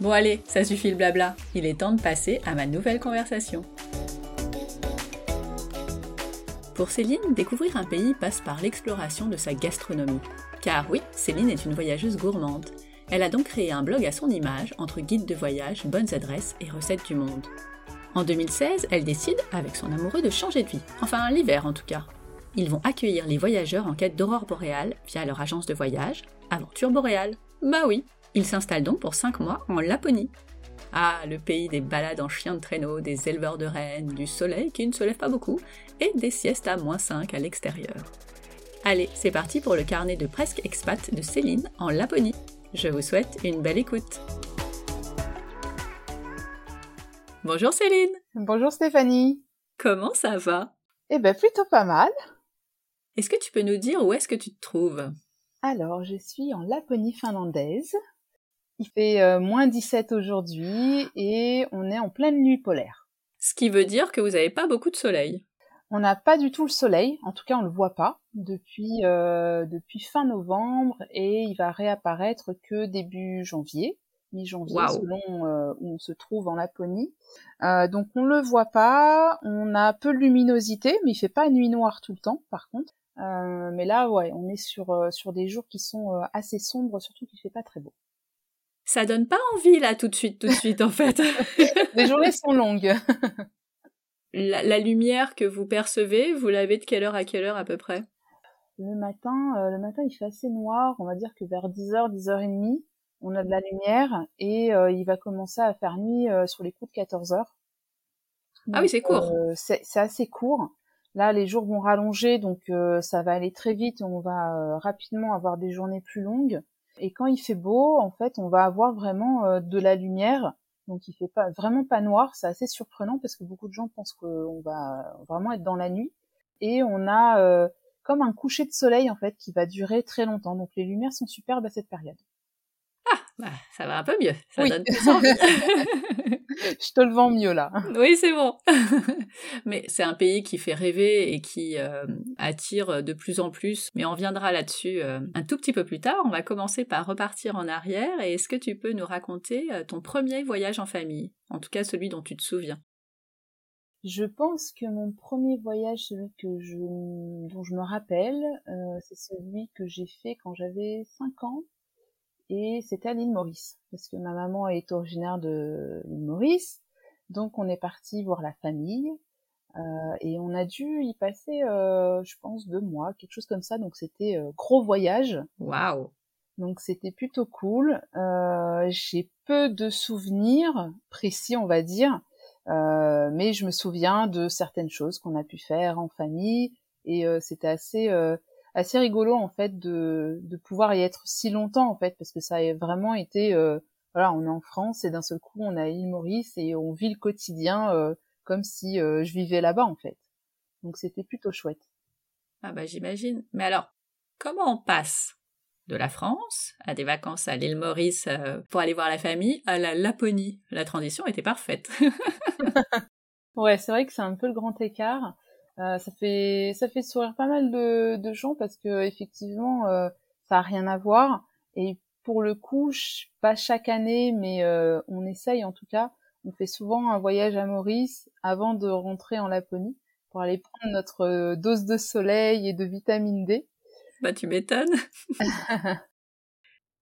Bon allez, ça suffit le blabla, il est temps de passer à ma nouvelle conversation. Pour Céline, découvrir un pays passe par l'exploration de sa gastronomie. Car oui, Céline est une voyageuse gourmande. Elle a donc créé un blog à son image entre guides de voyage, bonnes adresses et recettes du monde. En 2016, elle décide, avec son amoureux, de changer de vie. Enfin, l'hiver en tout cas. Ils vont accueillir les voyageurs en quête d'aurore boréale via leur agence de voyage, Aventure Boréale. Bah oui, il s'installe donc pour 5 mois en Laponie. Ah, le pays des balades en chien de traîneau, des éleveurs de rennes, du soleil qui ne se lève pas beaucoup, et des siestes à moins 5 à l'extérieur. Allez, c'est parti pour le carnet de presque expat de Céline en Laponie. Je vous souhaite une belle écoute. Bonjour Céline. Bonjour Stéphanie. Comment ça va? Eh ben plutôt pas mal. Est-ce que tu peux nous dire où est-ce que tu te trouves? Alors, je suis en Laponie finlandaise, il fait euh, moins 17 aujourd'hui et on est en pleine nuit polaire. Ce qui veut dire que vous n'avez pas beaucoup de soleil. On n'a pas du tout le soleil, en tout cas on le voit pas depuis euh, depuis fin novembre et il va réapparaître que début janvier, mi-janvier selon euh, où on se trouve en Laponie. donc on le voit pas, on a peu de luminosité, mais il fait pas nuit noire tout le temps par contre. mais là ouais, on est sur sur des jours qui sont assez sombres, surtout qu'il fait pas très beau ça donne pas envie là tout de suite, tout de suite en fait. Les journées sont longues. la, lumière que vous percevez, vous l'avez de quelle heure à quelle heure à peu près? Le matin, euh, le matin il fait assez noir, on va dire que vers 10h, 10h30, on a de la lumière et euh, il va commencer à faire nuit euh, sur les coups de 14h. ah oui, c'est court. c'est assez court. Là, les jours vont rallonger, donc ça va aller très vite. On va rapidement avoir des journées plus longues. Et quand il fait beau, en fait, on va avoir vraiment euh, de la lumière. Donc il fait pas vraiment pas noir, c'est assez surprenant parce que beaucoup de gens pensent qu'on va vraiment être dans la nuit. Et on a euh, comme un coucher de soleil en fait qui va durer très longtemps. Donc les lumières sont superbes à cette période. Ah, bah, ça va un peu mieux. Ça oui. donne Je te le vends mieux là. Oui, c'est bon. Mais c'est un pays qui fait rêver et qui euh, attire de plus en plus. Mais on viendra là-dessus euh, un tout petit peu plus tard. On va commencer par repartir en arrière. Et est-ce que tu peux nous raconter euh, ton premier voyage en famille? En tout cas, celui dont tu te souviens. Je pense que mon premier voyage, celui que je, dont je me rappelle, c'est celui que j'ai fait quand j'avais 5 ans et c'était à l'île Maurice parce que ma maman est originaire de l'île Maurice. Donc on est parti voir la famille euh, et on a dû y passer euh, je pense deux mois quelque chose comme ça. Donc c'était euh, gros voyage. Waouh. Donc c'était plutôt cool. Euh, j'ai peu de souvenirs précis on va dire. Euh, mais je me souviens de certaines choses qu'on a pu faire en famille. Et c'était assez assez rigolo en fait de, de pouvoir y être si longtemps en fait parce que ça a vraiment été euh, voilà on est en France et d'un seul coup on a l'île Maurice et on vit le quotidien euh, comme si euh, je vivais là-bas en fait. Donc c'était plutôt chouette. Ah bah j'imagine. Mais alors comment on passe de la France à des vacances à l'île Maurice pour aller voir la famille à la Laponie? La transition était parfaite. Ouais c'est vrai que c'est un peu le grand écart euh, ça fait ça fait sourire pas mal de, de gens parce que effectivement euh, ça a rien à voir. Et pour le coup pas chaque année mais euh, on essaye en tout cas. On fait souvent un voyage à Maurice avant de rentrer en Laponie pour aller prendre notre dose de soleil et de vitamine D. Bah tu m'étonnes.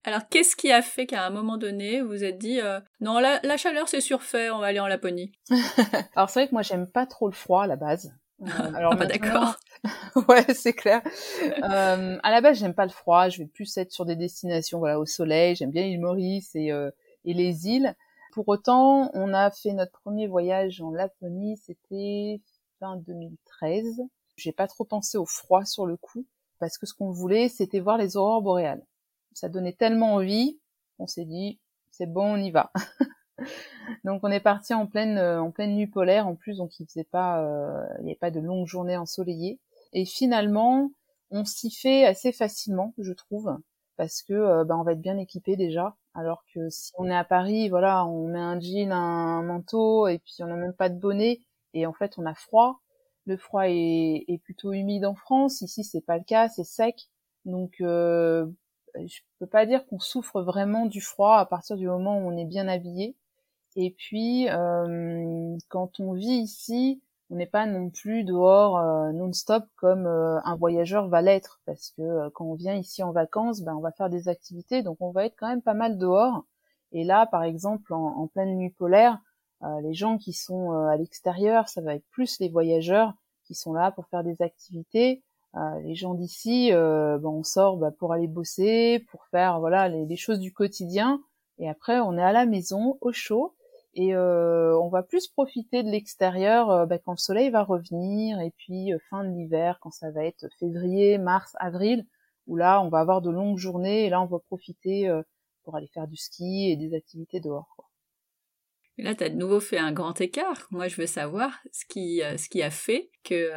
Alors, qu'est-ce qui a fait qu'à un moment donné, vous vous êtes dit non, la, la chaleur c'est surfait, on va aller en Laponie? Alors c'est vrai que moi j'aime pas trop le froid à la base. Alors ah bah d'accord. ouais, c'est clair. Euh, à la base, j'aime pas le froid. Je vais plus être sur des destinations, voilà, au soleil. J'aime bien l'île Maurice et, euh, et les îles. Pour autant, on a fait notre premier voyage en Laponie. C'était fin 2013. J'ai pas trop pensé au froid sur le coup parce que ce qu'on voulait, c'était voir les aurores boréales. Ça donnait tellement envie, on s'est dit, c'est bon, on y va. donc on est parti en pleine euh, en pleine nuit polaire en plus, donc il faisait pas euh, il n'y avait pas de longues journées ensoleillées. Et finalement, on s'y fait assez facilement, je trouve, parce que euh, bah, on va être bien équipé déjà. Alors que si on est à Paris, voilà, on met un jean, un manteau, et puis on n'a même pas de bonnet, et en fait on a froid. Le froid est, plutôt humide en France. Ici, c'est pas le cas, c'est sec. Donc, euh, je peux pas dire qu'on souffre vraiment du froid à partir du moment où on est bien habillé. Et puis, euh, quand on vit ici, on n'est pas non plus dehors euh, non-stop comme euh, un voyageur va l'être, parce que quand on vient ici en vacances, ben, on va faire des activités, donc on va être quand même pas mal dehors. Et là, par exemple, en, pleine nuit polaire, les gens qui sont à l'extérieur, ça va être plus les voyageurs qui sont là pour faire des activités. les gens d'ici, ben, on sort ben, pour aller bosser, pour faire voilà les choses du quotidien. Et après, on est à la maison, au chaud, et euh, on va plus profiter de l'extérieur euh, bah, quand le soleil va revenir et puis euh, fin de l'hiver quand ça va être février, mars, avril où là on va avoir de longues journées et là on va profiter pour aller faire du ski et des activités dehors. Quoi. Et là, tu as de nouveau fait un grand écart. Moi, je veux savoir ce qui, ce qui a fait que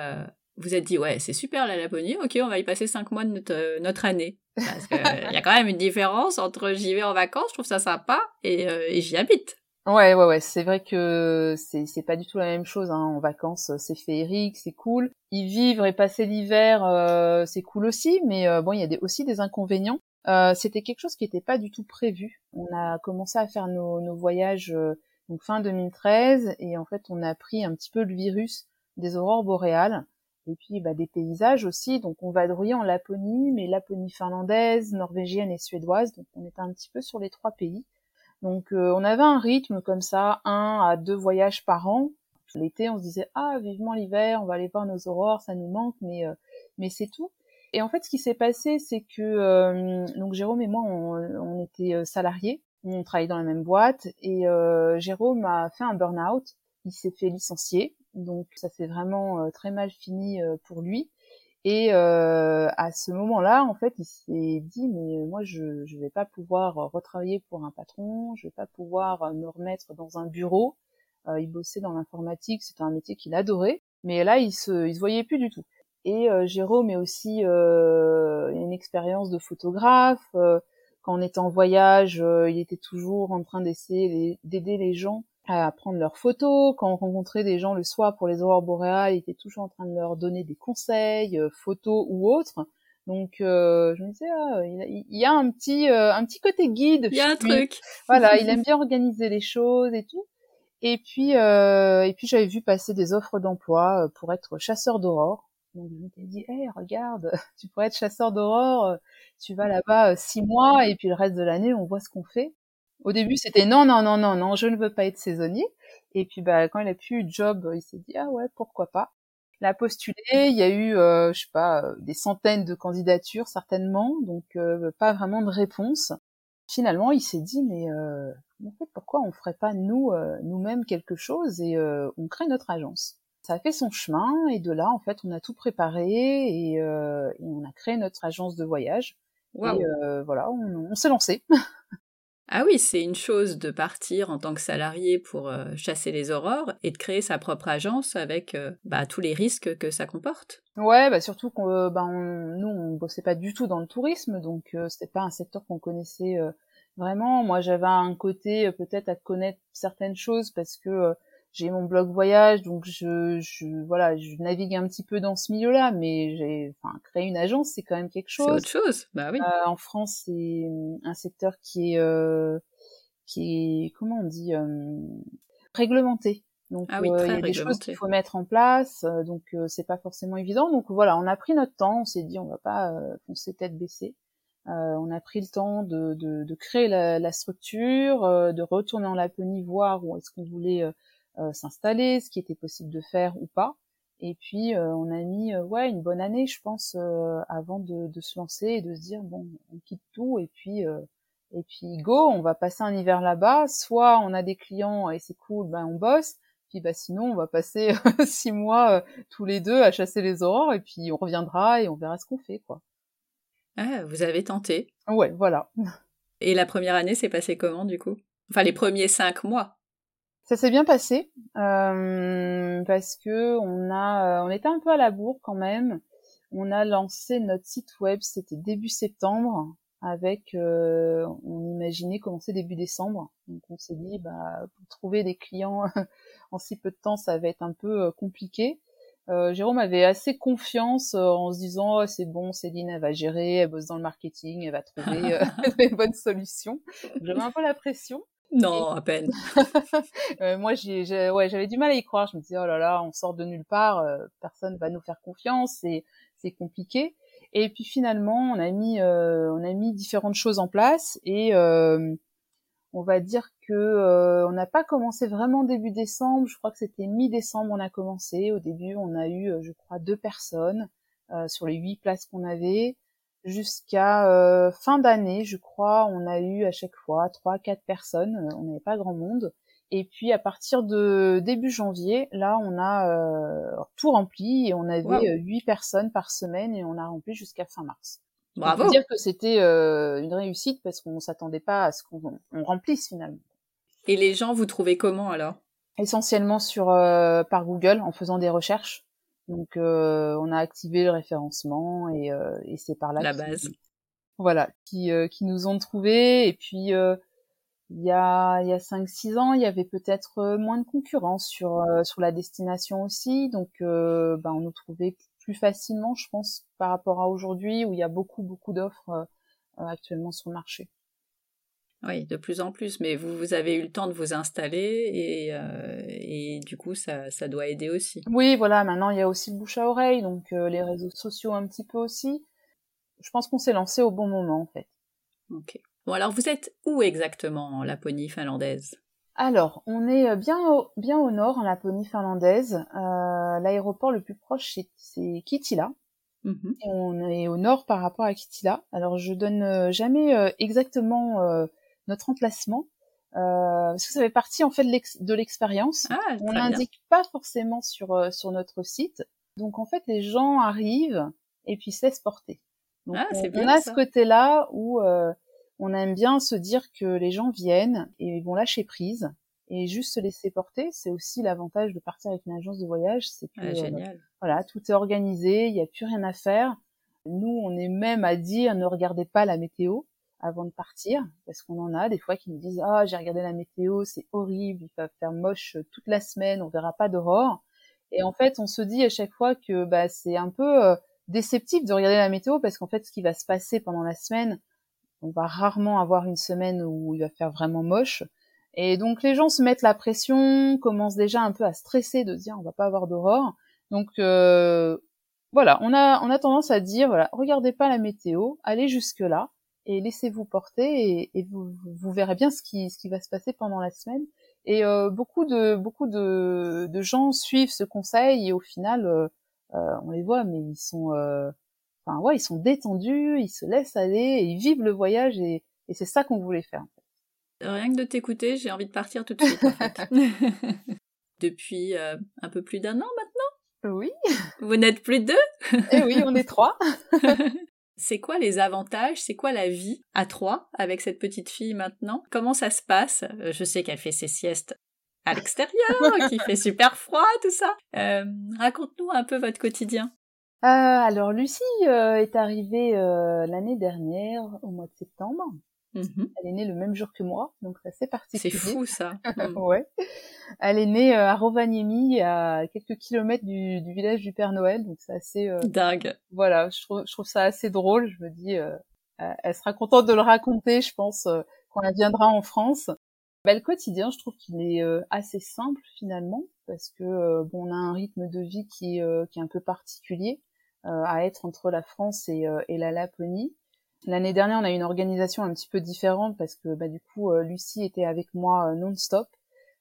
vous êtes dit, ouais, c'est super la Laponie, ok, on va y passer cinq mois de notre, notre année. Parce qu'il y a quand même une différence entre j'y vais en vacances, je trouve ça sympa, et, et j'y habite. Ouais, ouais, ouais. C'est vrai que c'est c'est pas du tout la même chose. Hein. En vacances, c'est féerique, c'est cool. Y vivre et passer l'hiver, euh, c'est cool aussi. Mais euh, bon, il y a des, aussi des inconvénients. Euh, C'était quelque chose qui n'était pas du tout prévu. On a commencé à faire nos, nos voyages euh, donc fin 2013 et en fait, on a pris un petit peu le virus des aurores boréales et puis bah, des paysages aussi. Donc on va vadrouillait en Laponie, mais Laponie finlandaise, norvégienne et suédoise. Donc on était un petit peu sur les trois pays. Donc euh, on avait un rythme comme ça, un à deux voyages par an. L'été, on se disait ah vivement l'hiver, on va aller voir nos aurores, ça nous manque, mais euh, mais c'est tout. Et en fait, ce qui s'est passé, c'est que euh, donc Jérôme et moi, on, on était salariés, on travaillait dans la même boîte, et Jérôme a fait un burn-out, il s'est fait licencier, donc ça s'est vraiment très mal fini pour lui. Et euh, à ce moment-là, en fait, il s'est dit mais moi je je vais pas pouvoir retravailler pour un patron, je vais pas pouvoir me remettre dans un bureau. Euh, il bossait dans l'informatique, c'était un métier qu'il adorait, mais là il se il se voyait plus du tout. Et euh, Jérôme est aussi euh, une expérience de photographe. Euh, quand on était en voyage, euh, il était toujours en train d'essayer d'aider les gens à prendre leurs photos. Quand on rencontrait des gens le soir pour les aurores boréales, il était toujours en train de leur donner des conseils, euh, photos ou autres. Donc euh, je me disais, ah, il, y a un petit, euh, un petit côté guide. Il y a un truc. Voilà, il aime bien organiser les choses et tout. Et puis, et puis j'avais vu passer des offres d'emploi pour être chasseur d'aurore. Donc je m'étais dit, hey, regarde, tu pourrais être chasseur d'aurore. Tu vas là-bas six mois et puis le reste de l'année, on voit ce qu'on fait. Au début, c'était non, non, non, non, non, je ne veux pas être saisonnier. Et puis, bah, quand il a plus eu de job, il s'est dit ah ouais, pourquoi pas. Il a postulé, il y a eu, euh, je sais pas, euh, des centaines de candidatures certainement, donc euh, pas vraiment de réponse. Finalement, il s'est dit mais en fait, pourquoi on ferait pas nous nous-mêmes quelque chose et on crée notre agence? Ça a fait son chemin et de là, en fait, on a tout préparé et, et on a créé notre agence de voyage. Et voilà, on, on s'est lancé. Ah oui, c'est une chose de partir en tant que salarié pour euh, chasser les aurores et de créer sa propre agence avec euh, bah, tous les risques que ça comporte. Ouais, bah surtout qu'on, euh, bah, nous on bossait pas du tout dans le tourisme, donc c'était pas un secteur qu'on connaissait vraiment. Moi j'avais un côté peut-être à connaître certaines choses parce que j'ai mon blog voyage, donc je, je, voilà, je navigue un petit peu dans ce milieu-là, mais j'ai, enfin, créer une agence, c'est quand même quelque chose. C'est autre chose, bah oui. Euh, en France, c'est un secteur qui est, euh, qui est, comment on dit, euh, réglementé. Donc ah oui, euh, il y a des choses qu'il faut mettre en place, euh, donc c'est pas forcément évident. Donc voilà, on a pris notre temps, on s'est dit on va pas foncer tête baissée. on a pris le temps de, de, créer la, la structure, de retourner en Laponie voir où est-ce qu'on voulait s'installer, ce qui était possible de faire ou pas. Et puis on a mis ouais une bonne année, je pense, avant de, de, se lancer et de se dire bon, on quitte tout et puis et puis go, on va passer un hiver là-bas. Soit on a des clients et c'est cool, ben on bosse. Puis bah sinon on va passer six mois tous les deux à chasser les aurores et puis on reviendra et on verra ce qu'on fait quoi. Ah, vous avez tenté. Ouais, voilà. Et la première année s'est passée comment du coup? Enfin les premiers cinq mois. Ça s'est bien passé euh, parce que on a, on était un peu à la bourre quand même. On a lancé notre site web, c'était début septembre avec, euh, on imaginait commencer début décembre. Donc on s'est dit, bah, pour trouver des clients en si peu de temps, ça va être un peu euh, compliqué. Euh, Jérôme avait assez confiance euh, en se disant oh, c'est bon, Céline elle va gérer, elle bosse dans le marketing, elle va trouver des bonnes solutions. J'avais un peu la pression. Non, à peine. moi, j'ai, ouais, j'avais du mal à y croire. Je me disais, oh là là, on sort de nulle part, personne va nous faire confiance, c'est, c'est compliqué. Et puis finalement, on a mis, euh, on a mis différentes choses en place et euh, on va dire que euh, on n'a pas commencé vraiment début décembre. Je crois que c'était mi-décembre on a commencé. Au début, on a eu, je crois, deux personnes sur les huit places qu'on avait. Jusqu'à fin d'année, je crois, on a eu à chaque fois trois, quatre personnes. On n'avait pas grand monde. Et puis à partir de début janvier, là, on a euh, tout rempli et on avait euh, huit personnes par semaine et on a rempli jusqu'à fin mars. Bravo. On peut dire que c'était euh, une réussite parce qu'on s'attendait pas à ce qu'on remplisse finalement. Et les gens, vous trouvez comment alors? Essentiellement sur par Google en faisant des recherches. Donc on a activé le référencement et, et c'est par là. La base. Voilà, qui, qui nous ont trouvé et puis il y a il y a cinq six ans, il y avait peut-être euh, moins de concurrence sur euh, sur la destination aussi, donc euh, ben on nous trouvait plus facilement, je pense, par rapport à aujourd'hui où il y a beaucoup beaucoup d'offres actuellement sur le marché. Oui, de plus en plus, mais vous, vous avez eu le temps de vous installer et, et du coup, ça, ça doit aider aussi. Oui, voilà, maintenant il y a aussi le bouche à oreille, donc les réseaux sociaux un petit peu aussi. Je pense qu'on s'est lancé au bon moment en fait. Ok. Bon, alors vous êtes où exactement en Laponie finlandaise? Alors, on est euh, bien au, bien au nord en Laponie finlandaise. Euh, L'aéroport le plus proche, c'est Kitila. Et on est au nord par rapport à Kitila. Alors, je donne euh, jamais euh, exactement notre emplacement. parce que ça fait partie en fait de l'expérience. Ah, on n'indique pas forcément sur sur notre site. Donc en fait, les gens arrivent et puis se laissent porter. Donc, ah, on, bien, on, a ce côté-là où on aime bien se dire que les gens viennent et vont lâcher prise et juste se laisser porter. C'est aussi l'avantage de partir avec une agence de voyage, c'est que euh, voilà, tout est organisé, il n'y a plus rien à faire. Nous, on est même à dire ne regardez pas la météo avant de partir, parce qu'on en a des fois qui nous disent ah j'ai regardé la météo, c'est horrible, il va faire moche toute la semaine, on verra pas d'aurore. Et en fait, on se dit à chaque fois que bah, c'est un peu euh, déceptif de regarder la météo parce qu'en fait, ce qui va se passer pendant la semaine, on va rarement avoir une semaine où il va faire vraiment moche. Et donc les gens se mettent la pression, commencent déjà un peu à stresser de dire on va pas avoir d'aurore. Donc euh, voilà, on a on a tendance à dire voilà, regardez pas la météo, allez jusque là et laissez-vous porter et, vous, vous, verrez bien ce qui ce qui va se passer pendant la semaine. Et euh, beaucoup de beaucoup de, de, gens suivent ce conseil et au final euh, on les voit mais ils sont enfin ouais, ils sont détendus, ils se laissent aller, ils vivent le voyage et, c'est ça qu'on voulait faire. Rien que de t'écouter, j'ai envie de partir tout de suite. En fait. Depuis euh, un peu plus d'un an maintenant? Oui. Vous n'êtes plus deux? Eh oui, on est trois. c'est quoi les avantages? C'est quoi la vie à trois avec cette petite fille maintenant? Comment ça se passe? Je sais qu'elle fait ses siestes à l'extérieur, qu'il fait super froid, tout ça. Euh, raconte-nous un peu votre quotidien. Euh, alors Lucie euh, est arrivée euh, l'année dernière au mois de septembre. Mmh Elle est née le même jour que moi, donc c'est assez particulier. C'est fou ça. Mmh. ouais. Elle est née à Rovaniemi, à quelques kilomètres du, village du Père Noël, donc c'est assez. Dingue. Voilà, je trouve, je trouve ça assez drôle. Je me dis, elle sera contente de le raconter, je pense, quand elle viendra en France. Bah, le quotidien, je trouve qu'il est assez simple finalement, parce que bon, on a un rythme de vie qui, qui est un peu particulier. Euh, à être entre la France et, euh, et la Laponie. L'année dernière, on a eu une organisation un petit peu différente parce que bah, du coup, Lucie était avec moi non-stop.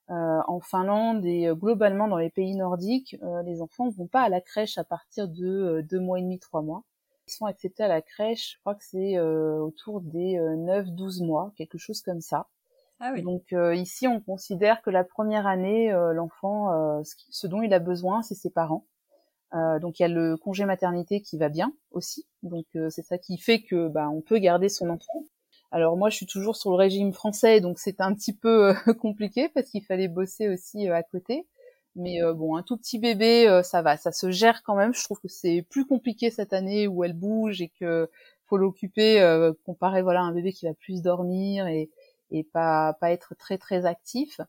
en Finlande et globalement dans les pays nordiques, les enfants ne vont pas à la crèche à partir de deux mois et demi, trois mois. Ils sont acceptés à la crèche, je crois que c'est autour des 9-12 mois, quelque chose comme ça. Ah oui. Donc ici, on considère que la première année, l'enfant, ce dont il a besoin, c'est ses parents. Euh, donc il y a le congé maternité qui va bien aussi. Donc euh, c'est ça qui fait que bah, on peut garder son enfant. Alors moi je suis toujours sur le régime français, donc c'est un petit peu euh, compliqué parce qu'il fallait bosser aussi à côté. Mais bon, un tout petit bébé, ça va, ça se gère quand même. Je trouve que c'est plus compliqué cette année où elle bouge et que faut l'occuper comparé voilà à un bébé qui va plus dormir et, et pas pas être très très actif.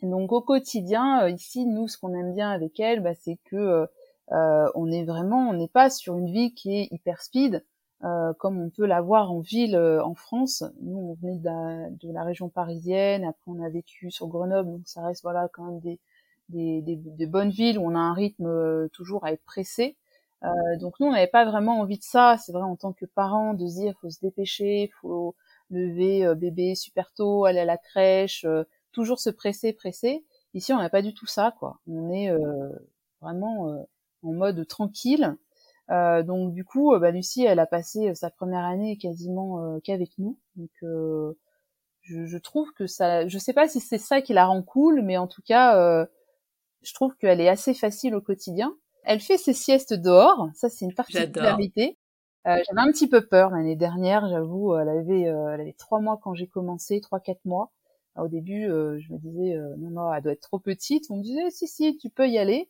donc au quotidien, ici nous ce qu'on aime bien avec elle, bah, c'est que euh, on est vraiment, on n'est pas sur une vie qui est hyper speed, euh, comme on peut l'avoir en ville euh, en France. Nous, on venait de la, région parisienne, après on a vécu sur Grenoble, donc ça reste voilà quand même des, des, bonnes villes où on a un rythme toujours à être pressé. donc nous, on n'avait pas vraiment envie de ça. C'est vrai en tant que parent de se dire faut se dépêcher, faut lever bébé super tôt, aller à la crèche, toujours se presser, presser. Ici, on n'a pas du tout ça, quoi. On est vraiment en mode tranquille. Euh, donc du coup, euh, bah, Lucie, elle a passé euh, sa première année quasiment qu'avec nous. Donc je, je, trouve que ça, je sais pas si c'est ça qui la rend cool, mais en tout cas, je trouve qu'elle est assez facile au quotidien. Elle fait ses siestes dehors, ça c'est une particularité. Euh, j'avais un petit peu peur l'année dernière, j'avoue. Elle avait, elle avait trois mois quand j'ai commencé, trois quatre mois. au début, je me disais non non, elle doit être trop petite. On me disait si si, tu peux y aller.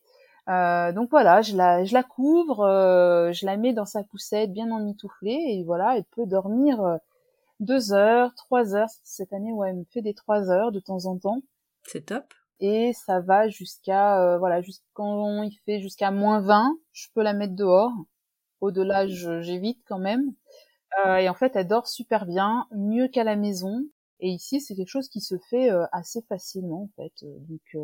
Euh, donc voilà, je la, je la couvre, euh, je la mets dans sa poussette bien emmitouflée et voilà, elle peut dormir euh, deux heures, trois heures. Cette année, ouais, elle me fait des trois heures de temps en temps. C'est top. Et ça va jusqu'à, voilà, quand il fait jusqu'à moins 20, je peux la mettre dehors. Au-delà, j'évite quand même. et en fait, elle dort super bien, mieux qu'à la maison. Et ici, c'est quelque chose qui se fait assez facilement, en fait. Donc,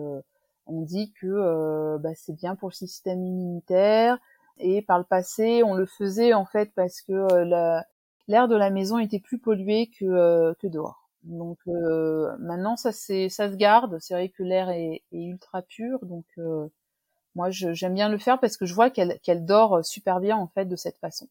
on dit que euh, bah, c'est bien pour le système immunitaire. Et par le passé, on le faisait en fait parce que euh, l'air de la maison était plus pollué que, euh, que dehors. Donc maintenant, ça, c'est, ça se garde. C'est vrai que l'air est, ultra pur. Donc moi, j'aime bien le faire parce que je vois qu'elle, qu'elle dort super bien en fait de cette façon.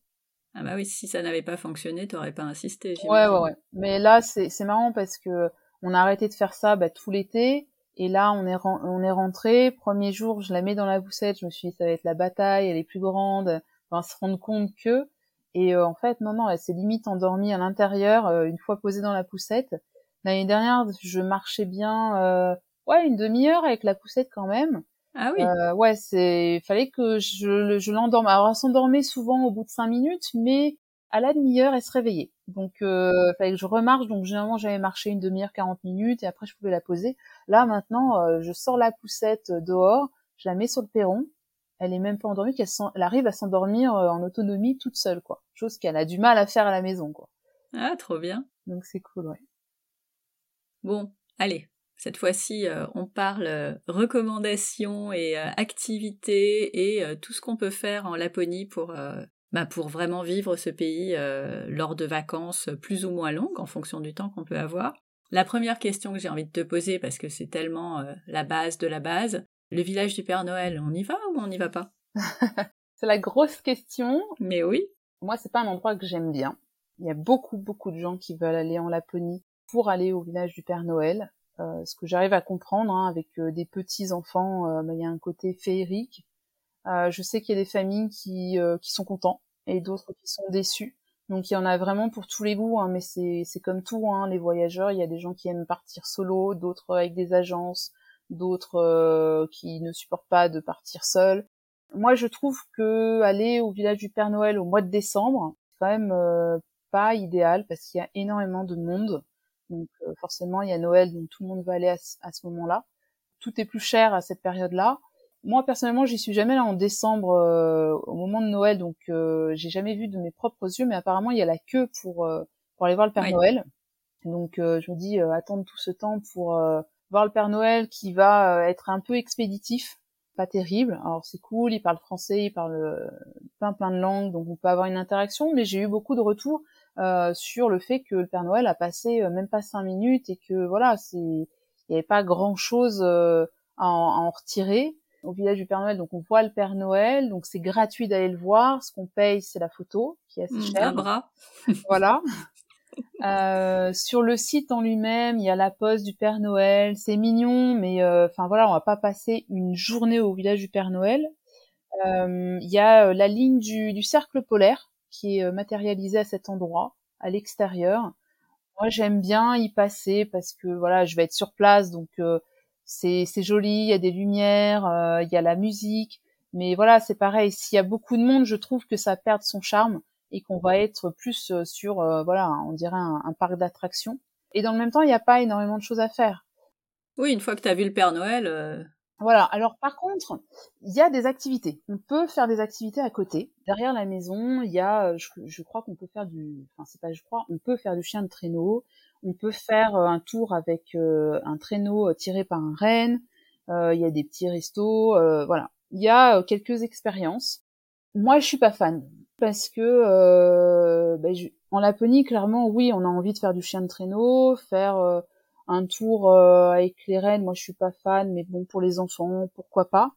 Ah bah oui, si ça n'avait pas fonctionné, t'aurais pas insisté. Ouais, ouais, ouais. Mais là, c'est, c'est marrant parce que on a arrêté de faire ça bah, tout l'été. Et là, on est, on est rentré. Premier jour, je la mets dans la poussette. Je me suis dit, ça va être la bataille. Elle est plus grande. Enfin, se rendre compte que. Et euh, en fait, non, non, elle s'est limite endormie à l'intérieur euh, une fois posée dans la poussette. L'année dernière, je marchais bien, euh, ouais, une demi-heure avec la poussette quand même. Ah oui. ouais, c'est, fallait que je, je l'endorme. Alors, elle s'endormait souvent au bout de cinq minutes, mais à la demi-heure, elle se réveillait. Donc, euh, fallait que je remarche. Donc, généralement, j'avais marché une demi-heure, 40 minutes, et après, je pouvais la poser. Là, maintenant, euh, je sors la poussette euh, dehors, je la mets sur le perron. Elle est même pas endormie, qu'elle elle arrive à s'endormir euh, en autonomie toute seule, quoi. Chose qu'elle a du mal à faire à la maison, quoi. Ah, trop bien. Donc, c'est cool, ouais. Bon, allez. Cette fois-ci, on parle recommandations et activités et tout ce qu'on peut faire en Laponie pour bah, pour vraiment vivre ce pays euh, lors de vacances plus ou moins longues en fonction du temps qu'on peut avoir. La première question que j'ai envie de te poser, parce que c'est tellement euh, la base de la base, le village du Père Noël, on y va ou on n'y va pas? C'est la grosse question. Mais oui. Moi, c'est pas un endroit que j'aime bien. Il y a beaucoup, beaucoup de gens qui veulent aller en Laponie pour aller au village du Père Noël. Euh, ce que j'arrive à comprendre, hein, avec des petits enfants, bah, il y a un côté féerique. Euh, je sais qu'il y a des familles qui, euh, qui sont contents et d'autres qui sont déçus. Donc il y en a vraiment pour tous les goûts, hein, mais c'est comme tout, hein, les voyageurs. Il y a des gens qui aiment partir solo, d'autres avec des agences, d'autres euh, qui ne supportent pas de partir seuls. Moi, je trouve que aller au village du Père Noël au mois de décembre, c'est quand même pas idéal parce qu'il y a énormément de monde. Donc forcément, il y a Noël, donc tout le monde va aller à, à ce moment-là. Tout est plus cher à cette période-là. Moi personnellement, j'y suis jamais là en décembre euh, au moment de Noël, donc euh, j'ai jamais vu de mes propres yeux, mais apparemment il y a la queue pour euh, pour aller voir le Père Noël. Donc je me dis attendre tout ce temps pour voir le Père Noël qui va être un peu expéditif. pas terrible. Alors c'est cool, il parle français, il parle euh, plein plein de langues, donc on peut avoir une interaction. Mais j'ai eu beaucoup de retours euh, sur le fait que le Père Noël a passé euh, même pas cinq minutes et que voilà, c'est il n'y avait pas grand chose à, en, retirer. Au village du Père Noël, donc on voit le Père Noël, donc c'est gratuit d'aller le voir. Ce qu'on paye, c'est la photo qui est assez mmh, chère. Un bras. voilà. Euh, sur le site en lui-même, il y a la poste du Père Noël. C'est mignon, mais euh, enfin voilà, on va pas passer une journée au village du Père Noël. Euh, il y a la ligne du, du, cercle polaire qui est matérialisée à cet endroit, à l'extérieur. Moi, j'aime bien y passer parce que voilà, je vais être sur place, donc c'est joli. Il y a des lumières, il y a la musique. Mais voilà, c'est pareil. S'il y a beaucoup de monde, je trouve que ça perd son charme et qu'on va être plus euh, sur, euh, voilà, on dirait un, parc d'attractions. Et dans le même temps, il n'y a pas énormément de choses à faire. Oui, une fois que tu as vu le Père Noël. Euh, voilà. Alors par contre, il y a des activités. On peut faire des activités à côté. Derrière la maison, il y a, je, crois qu'on peut faire du, enfin c'est pas je crois, on peut faire du chien de traîneau. On peut faire un tour avec un traîneau tiré par un renne. Il y a des petits restos. voilà. Il y a quelques expériences. Moi, je suis pas fan parce que euh, ben, en Laponie, clairement, oui, on a envie de faire du chien de traîneau, faire euh, un tour euh, avec les rennes. Moi, je suis pas fan, mais bon, pour les enfants, pourquoi pas.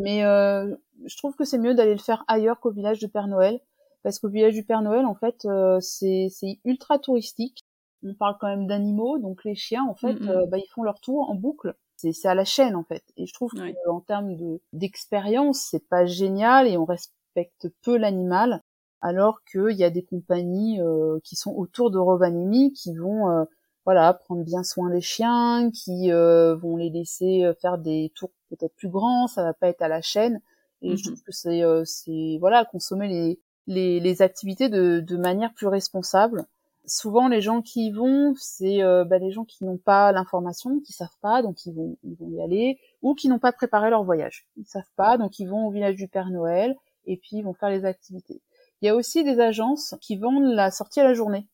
Mais je trouve que c'est mieux d'aller le faire ailleurs qu'au village du Père Noël, parce qu'au village du Père Noël, en fait, c'est ultra touristique. On parle quand même d'animaux, donc les chiens, en fait, bah, ils font leur tour en boucle c'est à la chaîne en fait et je trouve qu'en termes de d'expérience c'est pas génial et on respecte peu l'animal alors qu'il y a des compagnies euh, qui sont autour de Rovaniemi qui vont euh, voilà prendre bien soin des chiens, qui euh, vont les laisser faire des tours peut-être plus grands, ça va pas être à la chaîne. Et je mmh trouve que c'est c'est voilà consommer les les, les activités de, de manière plus responsable. Souvent, les gens qui y vont, c'est bah, les gens qui n'ont pas l'information, qui savent pas, donc ils vont ils vont y aller, ou qui n'ont pas préparé leur voyage. Ils savent pas, donc ils vont au village du Père Noël et puis ils vont faire les activités. Il y a aussi des agences qui vendent la sortie à la journée.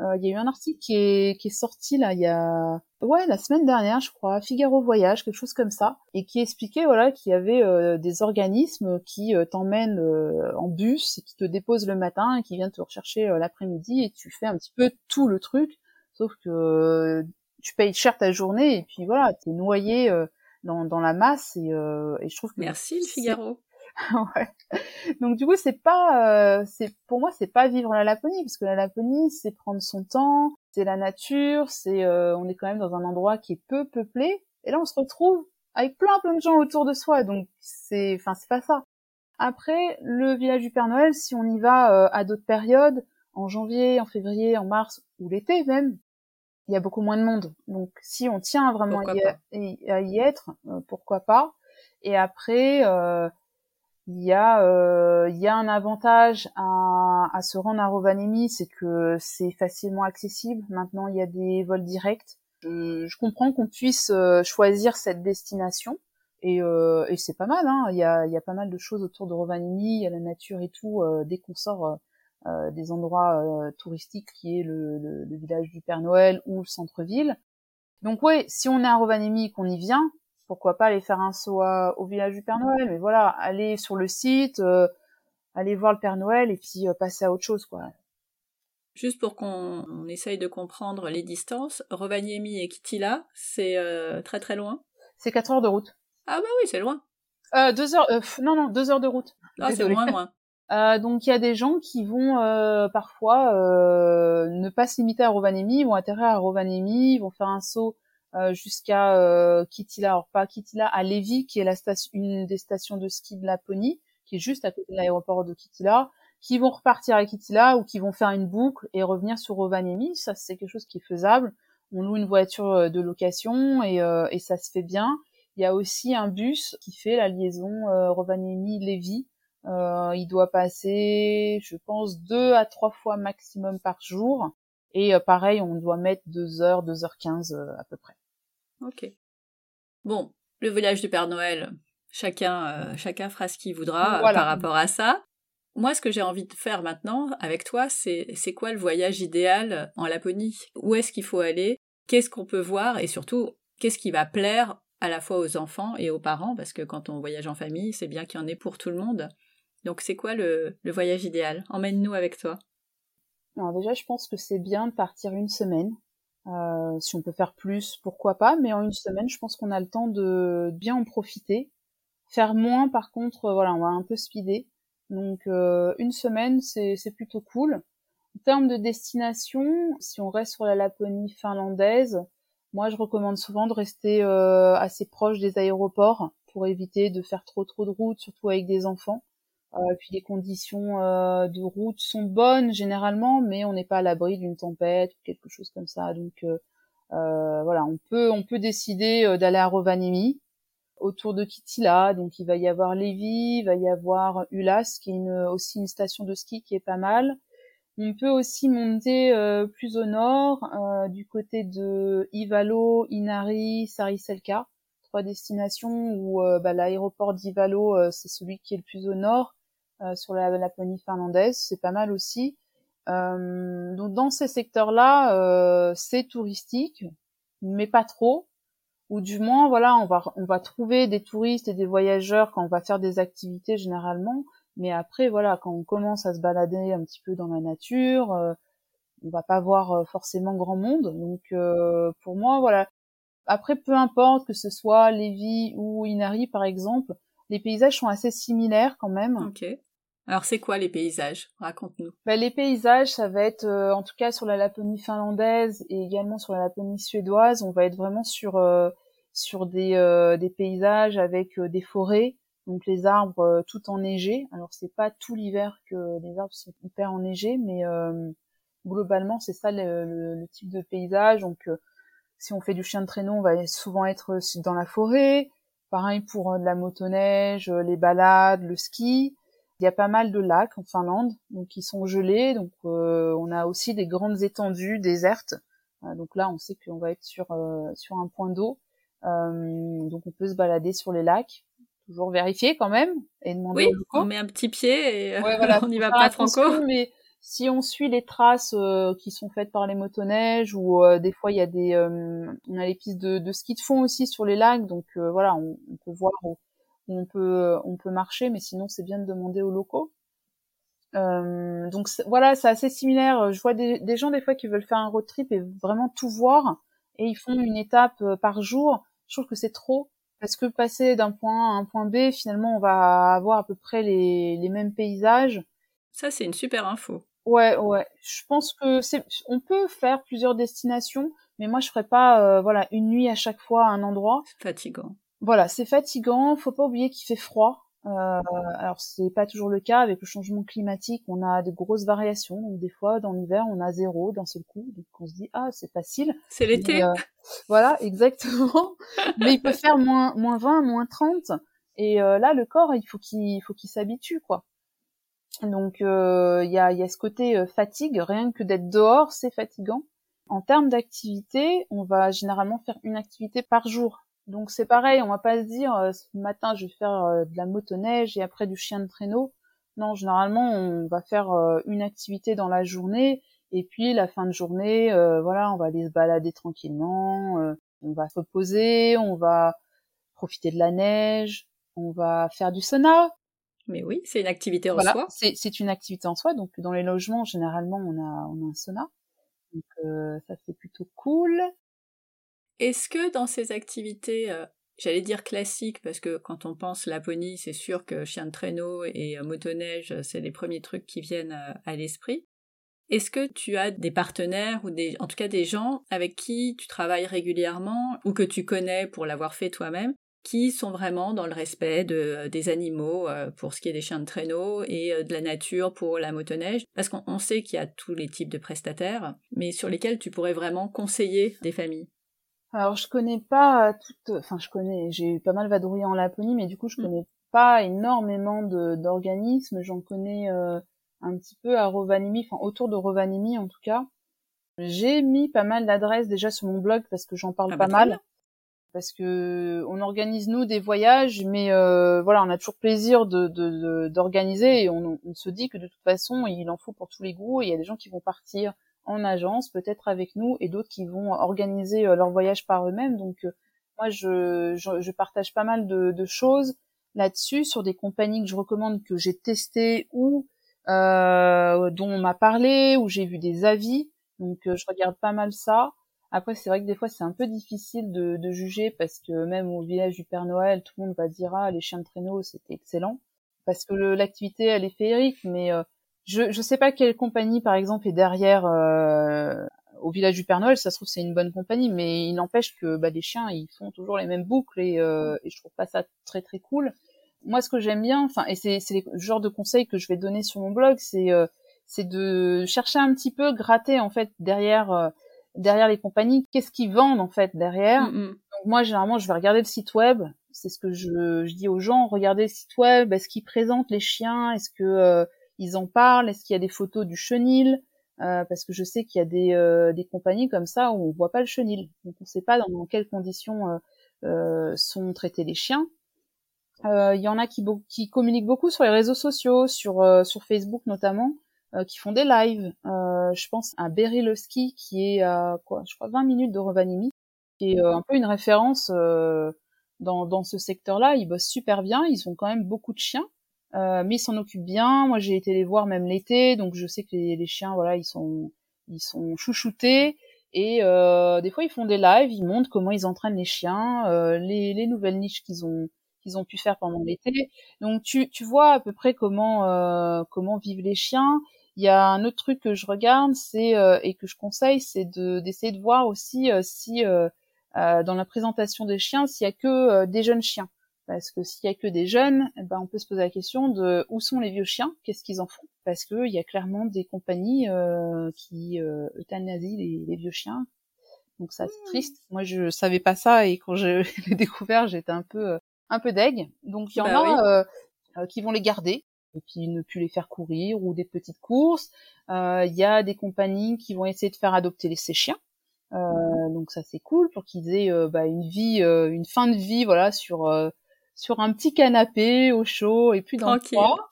Euh, il y a eu un article qui est, qui est sorti là il y a ouais la semaine dernière je crois Figaro Voyage quelque chose comme ça et qui expliquait voilà qu'il y avait euh, des organismes qui euh, t'emmènent en bus et qui te déposent le matin et qui viennent te rechercher l'après-midi et tu fais un petit peu tout le truc sauf que tu payes cher ta journée et puis voilà t'es noyé dans, dans la masse et, et je trouve que merci le Figaro ouais. Donc du coup, c'est pas, euh, c'est pour moi, c'est pas vivre la Laponie, parce que la Laponie, c'est prendre son temps, c'est la nature, c'est, euh, on est quand même dans un endroit qui est peu peuplé, et là, on se retrouve avec plein plein de gens autour de soi, donc c'est, enfin, c'est pas ça. Après, le village du Père Noël, si on y va euh, à d'autres périodes, en janvier, en février, en mars ou l'été même, il y a beaucoup moins de monde. Donc si on tient vraiment à y, à y, être, pourquoi pas? Et après, euh, il y a euh, il y a un avantage à, à se rendre à Rovaniemi, c'est que c'est facilement accessible. Maintenant, il y a des vols directs. Je, je comprends qu'on puisse euh, choisir cette destination et, euh, et c'est pas mal. Hein. Il y a il y a pas mal de choses autour de Rovaniemi, il y a la nature et tout. Euh, dès qu'on sort euh, des endroits touristiques qui est le, le, le, village du Père Noël ou le centre-ville. Donc ouais, si on est à Rovaniemi qu'on y vient, pourquoi pas aller faire un saut au village du Père Noël, mais voilà, aller sur le site, euh, aller voir le Père Noël et puis euh, passer à autre chose, quoi. Juste pour qu'on essaye de comprendre les distances, Rovaniemi et Kitila, c'est euh, très très loin? C'est 4 heures de route. Ah bah oui, c'est loin. Euh, deux heures, non non, deux heures de route. Ah, c'est moins moins. donc il y a des gens qui vont parfois ne pas se limiter à Rovaniemi, ils vont atterrir à Rovaniemi, ils vont faire un saut jusqu'à euh, Kitila, alors pas Kitila, à Levi, qui est la station, une des stations de ski de Laponie, qui est juste à côté de l'aéroport de Kitila, qui vont repartir à Kitila ou qui vont faire une boucle et revenir sur Rovaniemi. Ça, c'est quelque chose qui est faisable. On loue une voiture euh, de location et, et ça se fait bien. Il y a aussi un bus qui fait la liaison euh, Rovaniemi-Lévis. Euh, il doit passer, je pense, deux à trois fois maximum par jour. Et pareil, on doit mettre deux heures, deux heures quinze à peu près. Ok. Bon, le voyage du Père Noël, chacun, euh, chacun fera ce qu'il voudra euh, par rapport à ça. Moi, ce que j'ai envie de faire maintenant avec toi, c'est c'est quoi le voyage idéal en Laponie? Où est-ce qu'il faut aller? Qu'est-ce qu'on peut voir? Et surtout, qu'est-ce qui va plaire à la fois aux enfants et aux parents, parce que quand on voyage en famille, c'est bien qu'il y en ait pour tout le monde. Donc c'est quoi le, le voyage idéal? Emmène-nous avec toi. Alors déjà, je pense que c'est bien de partir une semaine. Euh, si on peut faire plus, pourquoi pas, mais en une semaine, je pense qu'on a le temps de bien en profiter. Faire moins, par contre, voilà, on va un peu speeder. Donc euh, une semaine, c'est plutôt cool. En termes de destination, si on reste sur la Laponie finlandaise, moi je recommande souvent de rester euh, assez proche des aéroports pour éviter de faire trop trop de routes, surtout avec des enfants. Euh, puis les conditions euh, de route sont bonnes généralement, mais on n'est pas à l'abri d'une tempête ou quelque chose comme ça. Donc euh, voilà, on peut on peut décider d'aller à Rovaniemi autour de Kitila. Donc il va y avoir Levi, il va y avoir Ulas qui est aussi une station de ski qui est pas mal. On peut aussi monter plus au nord, du côté de Ivalo, Inari, Sariselka, trois destinations où bah, l'aéroport d'Ivalo c'est celui qui est le plus au nord sur la Laponie finlandaise, c'est pas mal aussi. Euh, donc dans ces secteurs-là, euh, c'est touristique, mais pas trop. Ou du moins, voilà, on va on va trouver des touristes et des voyageurs quand on va faire des activités généralement. Mais après, voilà, quand on commence à se balader un petit peu dans la nature, on va pas voir forcément grand monde. Donc pour moi, voilà. Après, peu importe que ce soit Lévis ou Inari par exemple, les paysages sont assez similaires quand même. Ok. Alors c'est quoi les paysages? Raconte-nous. Bah, les paysages, ça va être, euh, en tout cas sur la Laponie finlandaise et également sur la Laponie suédoise, on va être vraiment sur euh, sur des, euh, des paysages avec des forêts, donc les arbres tout enneigés. Alors c'est pas tout l'hiver que les arbres sont hyper enneigés, mais globalement c'est ça le, le, type de paysage. Donc si on fait du chien de traîneau, on va souvent être dans la forêt. Pareil pour de la motoneige, les balades, le ski. Il y a pas mal de lacs en Finlande, donc qui sont gelés. Donc euh, on a aussi des grandes étendues désertes. Euh, donc là, on sait qu'on va être sur euh, sur un point d'eau. donc on peut se balader sur les lacs. Toujours vérifier quand même et demander. Oui, on met un petit pied et on n'y va pas franco. Mais si on suit les traces qui sont faites par les motoneiges ou des fois il y a des on a les pistes de, de, ski de fond aussi sur les lacs donc voilà on, on, peut voir on peut on peut marcher, mais sinon c'est bien de demander aux locaux. Euh, donc voilà, c'est assez similaire. Je vois des, gens des fois qui veulent faire un road trip et vraiment tout voir, et ils font une étape euh, par jour. Je trouve que c'est trop parce que passer d'un point A à un point B, finalement, on va avoir à peu près les, les mêmes paysages. Ça, c'est une super info. Ouais, ouais. Je pense que c'est, on peut faire plusieurs destinations, mais moi, je ferais pas, euh, voilà, une nuit à chaque fois à un endroit. C'est fatigant. Voilà, c'est fatigant. Faut pas oublier qu'il fait froid. Euh, alors c'est pas toujours le cas avec le changement climatique. On a de grosses variations. Donc des fois dans l'hiver on a zéro d'un seul coup. Donc on se dit ah c'est facile. C'est l'été. Euh, voilà exactement. Mais il peut faire moins moins 20, moins 30. Et euh, là le corps il faut qu'il faut qu'il s'habitue quoi. Donc euh, il y a il y a ce côté euh, fatigue. Rien que d'être dehors c'est fatigant. En termes d'activité, on va généralement faire une activité par jour. Donc c'est pareil, on va pas se dire euh, ce matin je vais faire euh, de la motoneige et après du chien de traîneau. Non, généralement on va faire euh, une activité dans la journée et puis la fin de journée, voilà, on va aller se balader tranquillement, on va se reposer, on va profiter de la neige, on va faire du sauna. Mais oui, c'est une activité en soi. C'est, c'est une activité en soi. Donc dans les logements, généralement, on a, on a un sauna. Donc ça c'est plutôt cool. Est-ce que dans ces activités, euh, j'allais dire classiques, parce que quand on pense Laponie, c'est sûr que chien de traîneau et euh, motoneige, c'est les premiers trucs qui viennent euh, à l'esprit. Est-ce que tu as des partenaires ou des, en tout cas des gens avec qui tu travailles régulièrement ou que tu connais pour l'avoir fait toi-même, qui sont vraiment dans le respect de, des animaux pour ce qui est des chiens de traîneau et de la nature pour la motoneige? Parce qu'on sait qu'il y a tous les types de prestataires, mais sur lesquels tu pourrais vraiment conseiller des familles. Alors je connais pas toutes, enfin je connais, j'ai eu pas mal vadrouillé en Laponie, mais du coup je mm. connais pas énormément d'organismes. J'en connais euh, un petit peu à Rovaniemi, enfin autour de Rovaniemi en tout cas. J'ai mis pas mal d'adresses déjà sur mon blog parce que j'en parle ah pas bah, mal. Parce que on organise nous des voyages, mais euh, voilà, on a toujours plaisir de d'organiser et on, on, se dit que de toute façon il en faut pour tous les goûts. Il y a des gens qui vont partir en agence, peut-être avec nous, et d'autres qui vont organiser euh, leur voyage par eux-mêmes. Donc, euh, Moi, je, je, partage pas mal de, de choses là-dessus sur des compagnies que je recommande que j'ai testées ou euh, dont on m'a parlé ou j'ai vu des avis. Donc, euh, je regarde pas mal ça. Après, c'est vrai que des fois, c'est un peu difficile de, de, juger parce que même au village du Père Noël, tout le monde va dire ah les chiens de traîneau, c'était excellent parce que l'activité elle est féerique, mais euh, je je sais pas quelle compagnie par exemple est derrière euh, au village du Père Noël, ça se trouve c'est une bonne compagnie, mais il n'empêche que bah, les chiens ils font toujours les mêmes boucles et, euh, et je trouve pas ça très très cool. Moi ce que j'aime bien, enfin et c'est le genre de conseils que je vais donner sur mon blog, c'est euh, c'est de chercher un petit peu gratter en fait derrière euh, derrière les compagnies, qu'est-ce qu'ils vendent en fait derrière. Mm, mm. Donc moi généralement je vais regarder le site web, c'est ce que je, je dis aux gens, regardez le site web, est-ce qu'ils présentent les chiens, est-ce que euh, ils en parlent, est-ce qu'il y a des photos du chenil, euh, parce que je sais qu'il y a des, euh, des compagnies comme ça où on voit pas le chenil, donc on sait pas dans, quelles conditions euh, euh, sont traités les chiens. Il y en a qui, qui communiquent beaucoup sur les réseaux sociaux, sur, sur Facebook notamment, qui font des lives. je pense à Berylovski qui est à quoi, je crois 20 minutes de Rovaniemi, qui est un peu une référence dans, dans ce secteur-là. Ils bossent super bien, ils ont quand même beaucoup de chiens. Euh, mais ils s'en occupent bien. Moi, j'ai été les voir même l'été, donc je sais que les, chiens, voilà, ils sont, ils sont chouchoutés. Et euh, des fois, ils font des lives, ils montrent comment ils entraînent les chiens, euh, les, les, nouvelles niches qu'ils ont, qu'ils ont pu faire pendant l'été. Donc, tu, tu vois à peu près comment, euh, comment vivent les chiens. Il y a un autre truc que je regarde, c'est et que je conseille, c'est de d'essayer de voir aussi si dans la présentation des chiens, s'il y a que des jeunes chiens. Parce que s'il y a que des jeunes, eh ben on peut se poser la question de où sont les vieux chiens, qu'est-ce qu'ils en font? Parce qu'il y a clairement des compagnies euh, qui euh, euthanasient les, vieux chiens. Donc ça c'est triste. Moi je savais pas ça et quand je l'ai découvert, j'étais un peu euh, un peu deg. Donc il y en bah a euh, euh, qui vont les garder et puis ne plus les faire courir ou des petites courses. Il y a des compagnies qui vont essayer de faire adopter les, ces chiens. Euh, donc ça c'est cool pour qu'ils aient bah, une vie, une fin de vie, voilà, sur sur un petit canapé au chaud et puis dans le froid.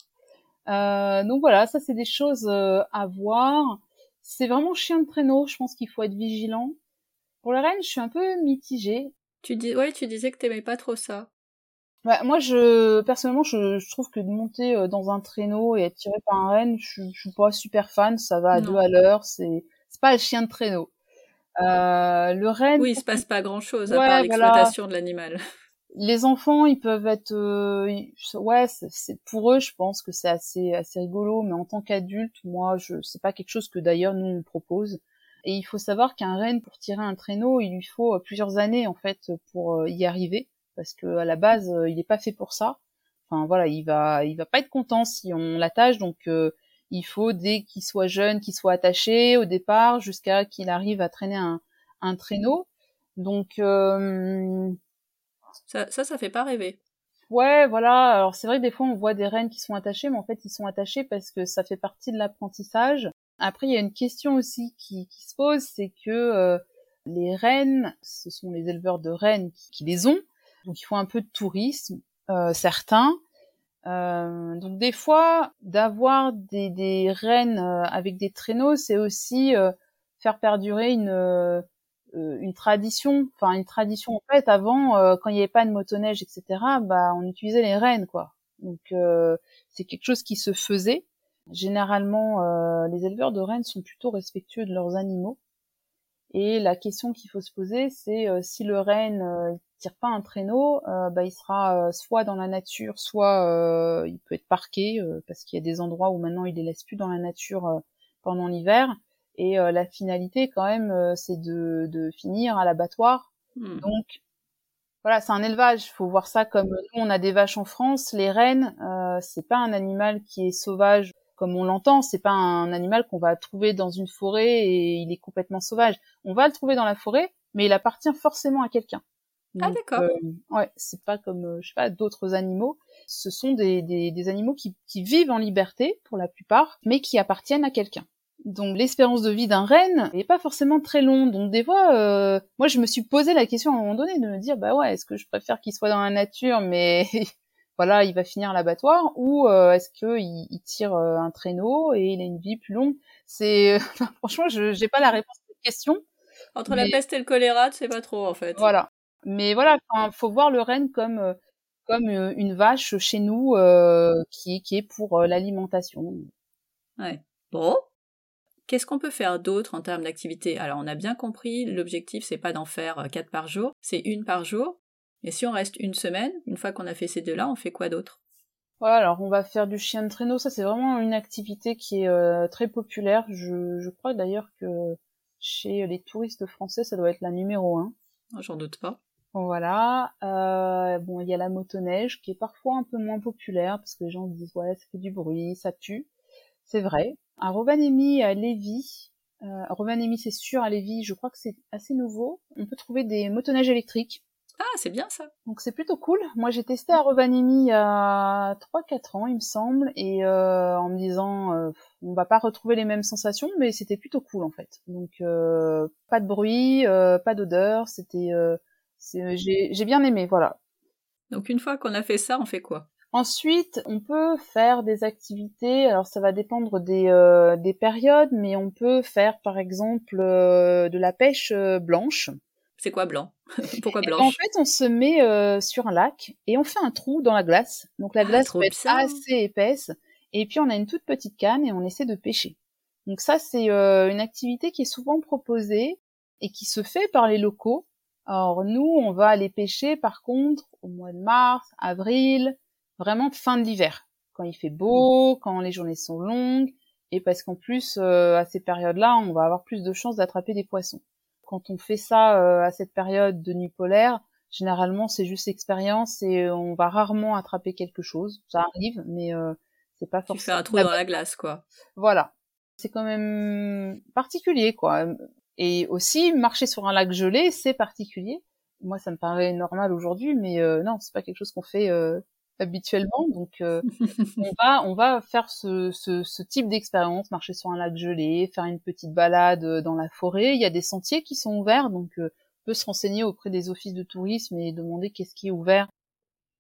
Euh, donc voilà, ça c'est des choses euh, à voir. C'est vraiment chien de traîneau, je pense qu'il faut être vigilant. Pour la reine, je suis un peu mitigée. Tu dis, ouais, tu disais que t'aimais pas trop ça. Bah, moi, je personnellement, je, je, trouve que de monter euh, dans un traîneau et être tiré par un renne, je, je suis pas super fan. Ça va à deux à l'heure, c'est c'est pas le chien de traîneau. Euh, le renne. Oui, il se passe pas grand chose à part l'exploitation de l'animal les enfants, ils peuvent être, euh, ouais, c'est pour eux, je pense que c'est assez assez rigolo, mais en tant qu'adulte, moi, je c'est pas quelque chose que d'ailleurs nous on propose. Et il faut savoir qu'un renne pour tirer un traîneau, il lui faut euh, plusieurs années en fait pour euh, y arriver, parce que à la base, il n'est pas fait pour ça. Enfin voilà, il va il va pas être content si on l'attache, donc il faut dès qu'il soit jeune, qu'il soit attaché au départ, jusqu'à qu'il arrive à traîner un, un traîneau. Donc ça, ça, fait pas rêver. Ouais, voilà. Alors c'est vrai que des fois on voit des rennes qui sont attachées, mais en fait ils sont attachés parce que ça fait partie de l'apprentissage. Après il y a une question aussi qui, qui se pose, c'est que euh, les rennes, ce sont les éleveurs de rennes qui, les ont, donc ils font un peu de tourisme, euh, certains. Euh, donc des fois d'avoir des, des rennes avec des traîneaux, c'est aussi faire perdurer une une tradition, enfin une tradition en fait avant euh, quand il n'y avait pas de motoneige etc. Bah on utilisait les rennes quoi. Donc euh, c'est quelque chose qui se faisait. Généralement les éleveurs de rennes sont plutôt respectueux de leurs animaux. Et la question qu'il faut se poser c'est si le renne tire pas un traîneau, bah il sera soit dans la nature, soit il peut être parqué parce qu'il y a des endroits où maintenant il les laisse plus dans la nature pendant l'hiver et euh, la finalité, quand même, euh, c'est de, de, finir à l'abattoir. Hmm. Donc, voilà, c'est un élevage. Il faut voir ça comme nous, on a des vaches en France. Les rennes, euh, c'est pas un animal qui est sauvage comme on l'entend. C'est pas un animal qu'on va trouver dans une forêt et il est complètement sauvage. On va le trouver dans la forêt, mais il appartient forcément à quelqu'un. Ah d'accord. Euh, ouais, c'est pas comme je sais pas d'autres animaux. Ce sont des, des, des animaux qui, qui vivent en liberté pour la plupart, mais qui appartiennent à quelqu'un. Donc l'espérance de vie d'un renne n'est pas forcément très longue. Donc des fois, euh, moi je me suis posé la question à un moment donné de me dire bah ouais, est-ce que je préfère qu'il soit dans la nature, mais voilà, il va finir à l'abattoir, ou euh, est-ce que il, tire euh, un traîneau et il a une vie plus longue? C'est franchement, je n'ai pas la réponse à cette question. Entre la peste et le choléra, c'est pas trop en fait. Voilà. Mais voilà, il faut voir le renne comme comme une vache chez nous qui qui est pour l'alimentation. Ouais. Bon. Qu'est-ce qu'on peut faire d'autre en termes d'activité? Alors on a bien compris, l'objectif c'est pas d'en faire quatre par jour, c'est une par jour. Et si on reste une semaine, une fois qu'on a fait ces deux-là, on fait quoi d'autre? Voilà, alors on va faire du chien de traîneau. Ça, c'est vraiment une activité qui est euh, très populaire. Je, je crois d'ailleurs que chez les touristes français, ça doit être la numéro un. Ah, j'en doute pas. Voilà. Euh, bon, il y a la motoneige qui est parfois un peu moins populaire parce que les gens disent ouais, ça fait du bruit, ça tue. C'est vrai. À Rovaniemi, à Lévis, euh, Rovaniemi c'est sûr, à Lévis, je crois que c'est assez nouveau. On peut trouver des motoneiges électriques ah, c'est bien ça. Donc c'est plutôt cool. Moi j'ai testé à Rovaniemi il y a 3-4 ans il me semble et euh, en me disant euh, on va pas retrouver les mêmes sensations mais c'était plutôt cool en fait. Donc euh, pas de bruit, euh, pas d'odeur, c'était j'ai bien aimé voilà. Donc une fois qu'on a fait ça, on fait quoi? Ensuite, on peut faire des activités. Alors ça va dépendre des, des périodes, mais on peut faire par exemple de la pêche blanche. C'est quoi blanc? Pourquoi blanche? En fait, on se met euh, sur un lac et on fait un trou dans la glace. Donc la ah, glace peut être assez épaisse. Et puis on a une toute petite canne et on essaie de pêcher. Donc ça, c'est euh, une activité qui est souvent proposée et qui se fait par les locaux. Alors nous, on va aller pêcher par contre au mois de mars, avril, vraiment fin de l'hiver, quand il fait beau, quand les journées sont longues, et parce qu'en plus, euh, à ces périodes-là, on va avoir plus de chances d'attraper des poissons quand on fait ça euh, à cette période de nuit polaire, généralement c'est juste expérience et on va rarement attraper quelque chose. Ça arrive, mais euh, c'est pas forcément. Tu fais un trou dans la glace, quoi. Voilà, c'est quand même particulier, quoi. Et aussi marcher sur un lac gelé, c'est particulier. Moi, ça me paraît normal aujourd'hui, mais euh, non, c'est pas quelque chose qu'on fait habituellement. Donc, euh, on va on va faire ce, ce, type d'expérience, marcher sur un lac gelé, faire une petite balade euh, dans la forêt. Il y a des sentiers qui sont ouverts, donc euh, on peut se renseigner auprès des offices de tourisme et demander qu'est-ce qui est ouvert.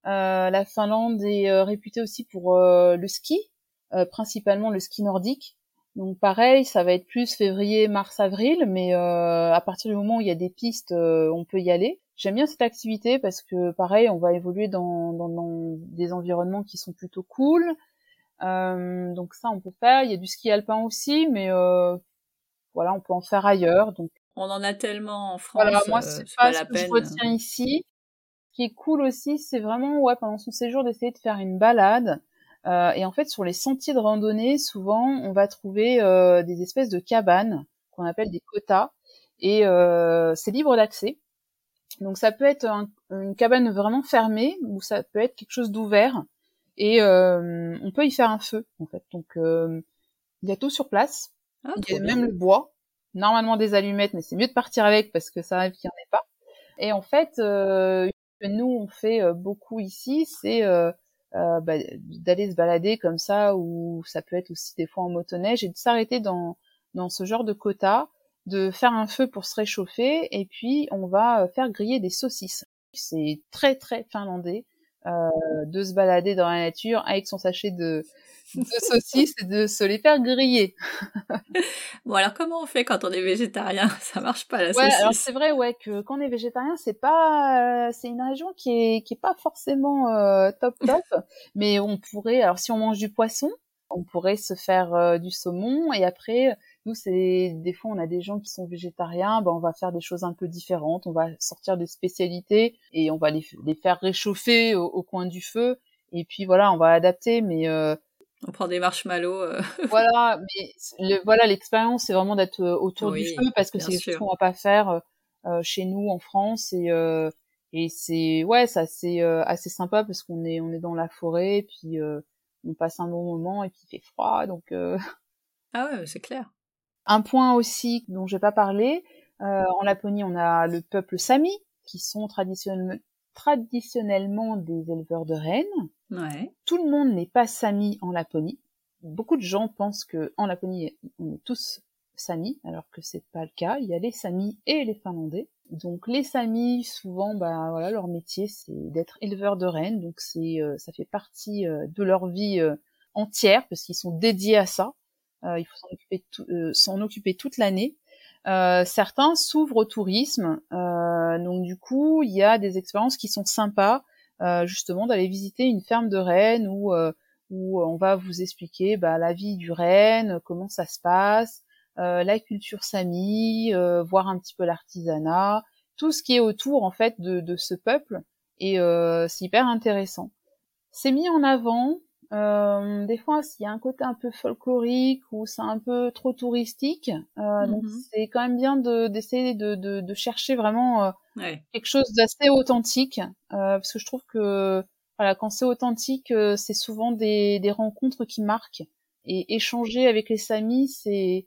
la Finlande est réputée aussi pour le ski, principalement le ski nordique. Donc pareil, ça va être plus février, mars, avril, mais à partir du moment où il y a des pistes, on peut y aller. J'aime bien cette activité parce que pareil, on va évoluer dans, dans, dans des environnements qui sont plutôt cool. Euh, donc ça, on peut faire. Il y a du ski alpin aussi, mais euh, voilà, on peut en faire ailleurs. Donc on en a tellement en France. Voilà, moi c'est pas, ce que je retiens ici. Ce qui est cool aussi, c'est vraiment ouais pendant son séjour d'essayer de faire une balade. Euh, et en fait, sur les sentiers de randonnée, souvent, on va trouver euh, des espèces de cabanes qu'on appelle des quotas, et euh, c'est libre d'accès. Donc ça peut être une cabane vraiment fermée ou ça peut être quelque chose d'ouvert et euh, on peut y faire un feu en fait. Donc euh, il y a tout sur place. Ah, il y a même le bois. Normalement des allumettes, mais c'est mieux de partir avec parce que ça arrive qu'il n'y en ait pas. Et en fait, euh, nous on fait euh, beaucoup ici, c'est euh, euh, bah, d'aller se balader comme ça ou ça peut être aussi des fois en motoneige et de s'arrêter dans dans ce genre de quota de faire un feu pour se réchauffer et puis on va euh, faire griller des saucisses. C'est très très finlandais euh, de se balader dans la nature avec son sachet de, de saucisses et de se les faire griller. bon alors comment on fait quand on est végétarien? Ça marche pas la ouais, saucisse. alors c'est vrai ouais que quand on est végétarien c'est pas euh, c'est une région qui est qui est pas forcément euh, top top mais on pourrait alors si on mange du poisson on pourrait se faire euh, du saumon et après nous, c'est des fois on a des gens qui sont végétariens, ben on va faire des choses un peu différentes, on va sortir des spécialités et on va les, les faire réchauffer au, coin du feu. Et puis voilà, on va adapter, mais euh, on prend des marshmallows. Euh. voilà, mais le, voilà l'expérience, c'est vraiment d'être euh, autour du feu parce que c'est ce qu'on va pas faire chez nous en France et et c'est ouais, ça c'est assez sympa parce qu'on est on est dans la forêt, puis on passe un bon moment et puis il fait froid, donc. Ah ouais, c'est clair. Un point aussi dont je vais pas parler, euh, en Laponie, on a le peuple Sami, qui sont traditionnellement, traditionnellement des éleveurs de rennes. Ouais. Tout le monde n'est pas Sami en Laponie. Beaucoup de gens pensent que en Laponie, on est tous Sami, alors que c'est pas le cas. Il y a les Sami et les Finlandais. Donc les Sami, souvent, bah voilà, leur métier c'est d'être éleveurs de rennes. Donc c'est, euh, ça fait partie euh, de leur vie entière parce qu'ils sont dédiés à ça. Euh, il faut s'en occuper, euh, s'en occuper toute l'année. Euh, certains s'ouvrent au tourisme, euh, donc du coup, il y a des expériences qui sont sympas, euh, justement d'aller visiter une ferme de rennes où où on va vous expliquer bah, la vie du renne, comment ça se passe, la culture sami, voir un petit peu l'artisanat, tout ce qui est autour en fait de, de ce peuple, et c'est hyper intéressant. C'est mis en avant euh, des fois, s'il y a un côté un peu folklorique ou c'est un peu trop touristique, euh, donc mhm. c'est quand même bien d'essayer de, de, de, chercher vraiment euh, quelque chose d'assez authentique, euh, parce que je trouve que voilà, quand c'est authentique, euh, c'est souvent des, des rencontres qui marquent. Et échanger avec les Samis, c'est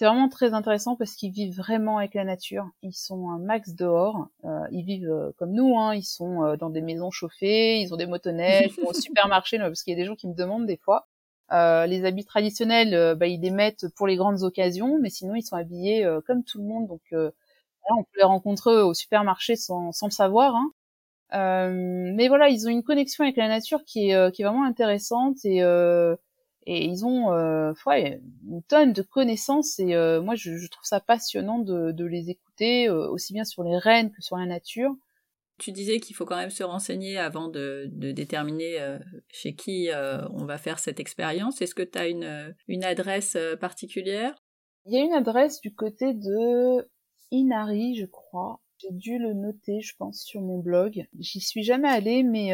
c'est vraiment très intéressant parce qu'ils vivent vraiment avec la nature. Ils sont un max dehors. Euh, ils vivent euh, comme nous. Hein. Ils sont euh, dans des maisons chauffées. Ils ont des motoneiges. ils vont au supermarché. parce qu'il y a des gens qui me demandent des fois. les habits traditionnels, bah, ils les mettent pour les grandes occasions, mais sinon ils sont habillés comme tout le monde. Donc on peut les rencontrer au supermarché sans, sans le savoir. Hein. mais voilà, ils ont une connexion avec la nature qui est, qui est vraiment intéressante et et ils ont euh, ouais, une tonne de connaissances et euh, moi je, je, trouve ça passionnant de, de les écouter euh, aussi bien sur les rennes que sur la nature. Tu disais qu'il faut quand même se renseigner avant de, de déterminer euh, chez qui on va faire cette expérience. Est-ce que tu as une, une adresse particulière? Il y a une adresse du côté de Inari, je crois. J'ai dû le noter, je pense, sur mon blog. J'y suis jamais allée, mais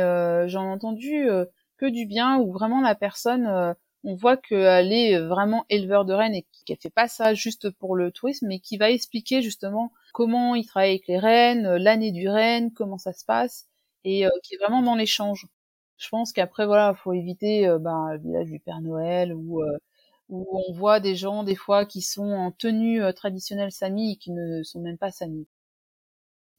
j'en ai entendu que du bien, où vraiment la personne on voit qu'elle est vraiment éleveur de rennes et qu'elle fait pas ça juste pour le tourisme, mais qui va expliquer justement comment il travaille avec les rennes, l'année du renne, comment ça se passe, et euh, qui est vraiment dans l'échange. Je pense qu'après voilà, faut éviter euh, ben, le village du Père Noël ou euh, où on voit des gens des fois qui sont en tenue traditionnelle sami et qui ne sont même pas sami.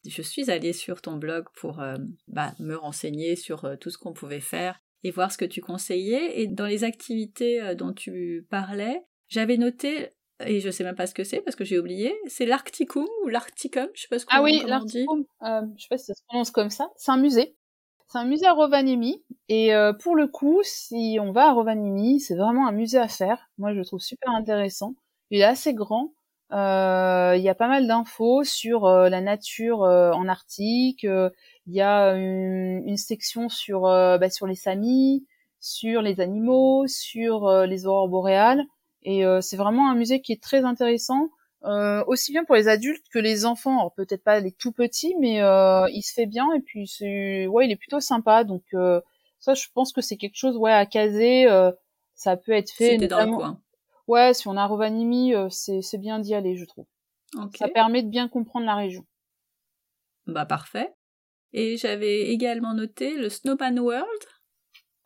Je suis allée sur ton blog pour bah, me renseigner sur tout ce qu'on pouvait faire et voir ce que tu conseillais. Et dans les activités euh, dont tu parlais, j'avais noté, et je sais même pas ce que c'est parce que j'ai oublié, c'est l'Arcticum ou l'Arcticum, je sais pas ce Ah oui, l'Arcticum, euh, je sais pas si ça se prononce comme ça. C'est un musée. C'est un musée à Rovaniemi et euh, pour le coup, si on va à Rovaniemi, c'est vraiment un musée à faire. Moi, je le trouve super intéressant. Il est assez grand. Euh, il y a pas mal d'infos sur la nature en Arctique. Il y a une, section sur euh, bah, sur les samis, sur les animaux, sur euh, les aurores boréales. Et euh, c'est vraiment un musée qui est très intéressant, aussi bien pour les adultes que les enfants. Alors peut-être pas les tout petits, mais il se fait bien et puis c'est ouais, il est plutôt sympa. Donc ça, je pense que c'est quelque chose ouais à caser. ça peut être fait. C'était dans le coin. Ouais, si on a Rovaniemi, c'est c'est bien d'y aller, je trouve. Ça permet de bien comprendre la région. Bah parfait. Et j'avais également noté le Snowman World.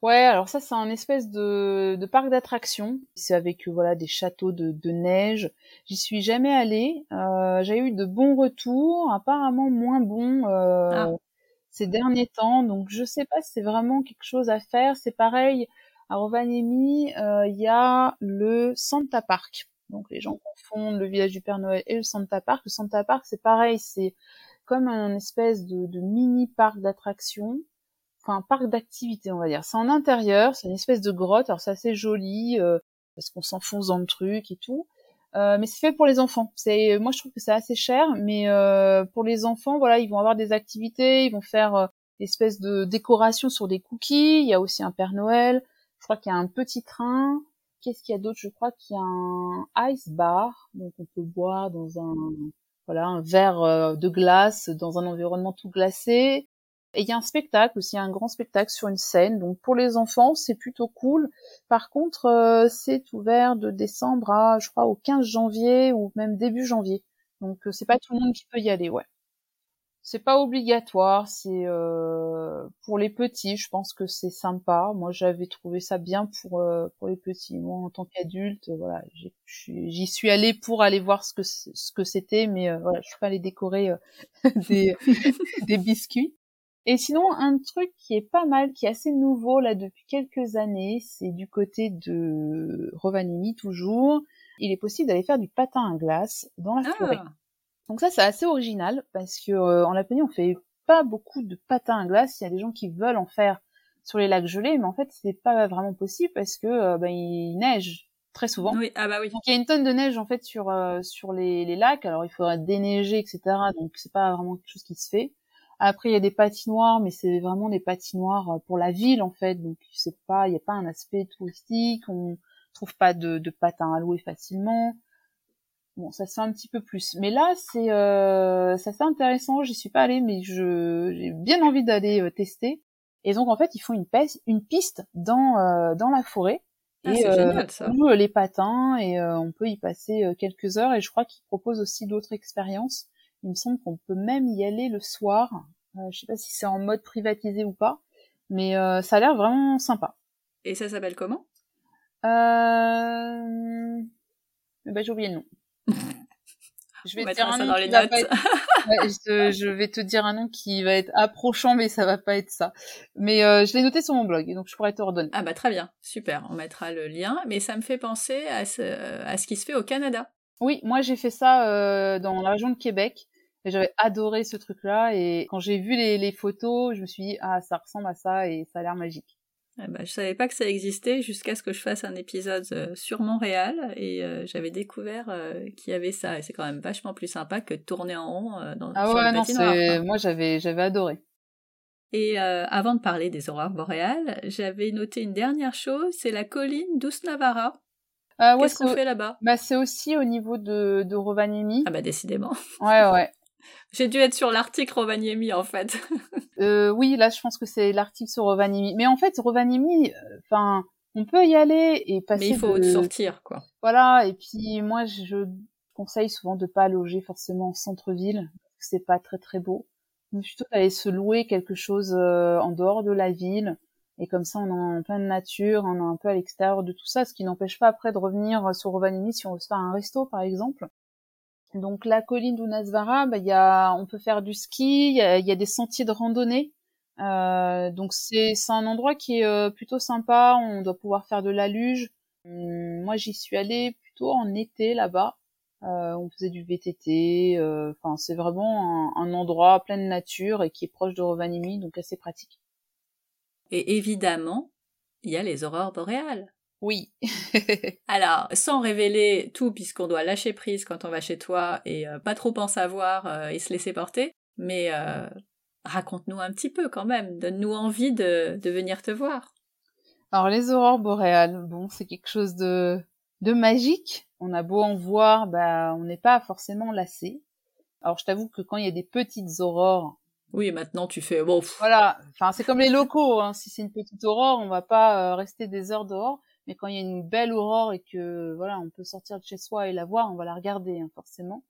Ouais, alors ça c'est un espèce de, de parc d'attractions. C'est avec voilà des châteaux de, de neige. J'y suis jamais allée. Euh, J'ai eu de bons retours, apparemment moins bons euh, ah. ces derniers temps. Donc je sais pas si c'est vraiment quelque chose à faire. C'est pareil à Rovaniemi, euh, il y a le Santa Park. Donc les gens confondent le village du Père Noël et le Santa Park. Le Santa Park c'est pareil, c'est comme un espèce de, mini parc d'attractions, enfin un parc d'activité on va dire. C'est en intérieur, c'est une espèce de grotte, alors c'est assez joli euh, parce qu'on s'enfonce dans le truc et tout. Euh, mais c'est fait pour les enfants. C'est, moi je trouve que c'est assez cher, mais euh, pour les enfants, voilà, ils vont avoir des activités, ils vont faire euh, espèce de décoration sur des cookies. Il y a aussi un Père Noël. Qu'il y a un petit train. Qu'est-ce qu'il y a d'autre? Je crois qu'il y a un ice bar, donc on peut boire dans un voilà, un verre euh, de glace dans un environnement tout glacé. Et il y a un spectacle aussi, un grand spectacle sur une scène. Donc pour les enfants, c'est plutôt cool. Par contre, euh, c'est ouvert de décembre à, je crois, au 15 janvier ou même début janvier. Donc euh, c'est pas tout le monde qui peut y aller, ouais c'est pas obligatoire, c'est euh, pour les petits, je pense que c'est sympa. Moi, j'avais trouvé ça bien pour euh, pour les petits. Moi, en tant qu'adulte, voilà, j'y suis allée pour aller voir ce que ce que c'était, mais euh, voilà, je suis pas allée décorer des des biscuits. Et sinon, un truc qui est pas mal, qui est assez nouveau là depuis quelques années, c'est du côté de Rovaniemi toujours. Il est possible d'aller faire du patin à glace dans la forêt. Donc ça, c'est assez original parce que euh, en Laponie, on fait pas beaucoup de patins à glace. Il y a des gens qui veulent en faire sur les lacs gelés, mais en fait, c'est pas vraiment possible parce que euh, ben, il neige très souvent. Oui, ah bah oui. Donc il y a une tonne de neige en fait sur sur les, les lacs. Alors il faudrait déneiger, etc. Donc c'est pas vraiment quelque chose qui se fait. Après, il y a des patinoires, mais c'est vraiment des patinoires pour la ville en fait. Donc c'est pas, il y a pas un aspect touristique. On trouve pas de, de patins à louer facilement. Bon, ça se fait un petit peu plus. Mais là, c'est euh, c'est intéressant. J'y suis pas allée, mais je j'ai bien envie d'aller euh, tester. Et donc en fait, ils font une, piste, une piste dans euh, dans la forêt. Ah, et euh, génial, les patins et euh, on peut y passer quelques heures. Et je crois qu'ils proposent aussi d'autres expériences. Il me semble qu'on peut même y aller le soir. je sais pas si c'est en mode privatisé ou pas, mais ça a l'air vraiment sympa. Et ça s'appelle comment? Euh... Ben, j'ai oublié le nom. Je vais te dire un nom dans les notes. je, vais te dire un nom qui va être approchant, mais ça va pas être ça. Mais euh, je l'ai noté sur mon blog, donc je pourrais te redonner. Ah bah très bien, super. On mettra le lien. Mais ça me fait penser à ce, à ce qui se fait au Canada. Oui, moi j'ai fait ça euh, dans la région de Québec. Et j'avais adoré ce truc-là. Et quand j'ai vu les, les photos, je me suis dit ah ça ressemble à ça et ça a l'air magique. Je ah bah, je savais pas que ça existait jusqu'à ce que je fasse un épisode euh, sur Montréal et euh, j'avais découvert euh, qu'il y avait ça et c'est quand même vachement plus sympa que de tourner en rond dans ah ouais, non, c'est... moi j'avais j'avais adoré. Et avant de parler des aurores boréales, j'avais noté une dernière chose, c'est la colline d'Ousnavara. Ah Qu'est-ce qu'on fait là-bas? Bah c'est aussi au niveau de, de Rovaniemi. Ah bah décidément. Ouais ouais. J'ai dû être sur l'article Rovaniemi en fait. euh, oui, là je pense que c'est l'article sur Rovaniemi. Mais en fait, Rovaniemi, enfin, on peut y aller et passer. Mais il faut sortir quoi. Voilà. Et puis moi, je conseille souvent de pas loger forcément en centre-ville, c'est pas très très beau. Mais plutôt d'aller se louer quelque chose euh, en dehors de la ville. Et comme ça, on est en pleine nature, on est un peu à l'extérieur de tout ça, ce qui n'empêche pas après de revenir sur Rovaniemi si on veut se faire un resto, par exemple. Donc la colline d'Unasvara, bah, y a, on peut faire du ski, il y a, y a, des sentiers de randonnée. Euh, donc c'est un endroit qui est euh, plutôt sympa. On doit pouvoir faire de la luge. Hum, moi j'y suis allée plutôt en été là-bas. Euh, on faisait du VTT. Euh, enfin c'est vraiment un, un, endroit plein de nature et qui est proche de Rovaniemi, donc assez pratique. Et évidemment, il y a les aurores boréales. Oui. Alors, sans révéler tout, puisqu'on doit lâcher prise quand on va chez toi et euh, pas trop en savoir euh, et se laisser porter, mais euh, raconte-nous un petit peu quand même, donne-nous envie de, de venir te voir. Alors, les aurores boréales, bon, c'est quelque chose de, de magique. On a beau en voir, bah, on n'est pas forcément lassé. Alors, je t'avoue que quand il y a des petites aurores, oui, maintenant tu fais bon. Voilà, enfin c'est comme les locaux. Hein. Si c'est une petite aurore, on va pas rester des heures dehors mais quand il y a une belle aurore et que voilà, on peut sortir de chez soi et la voir, on va la regarder hein, forcément.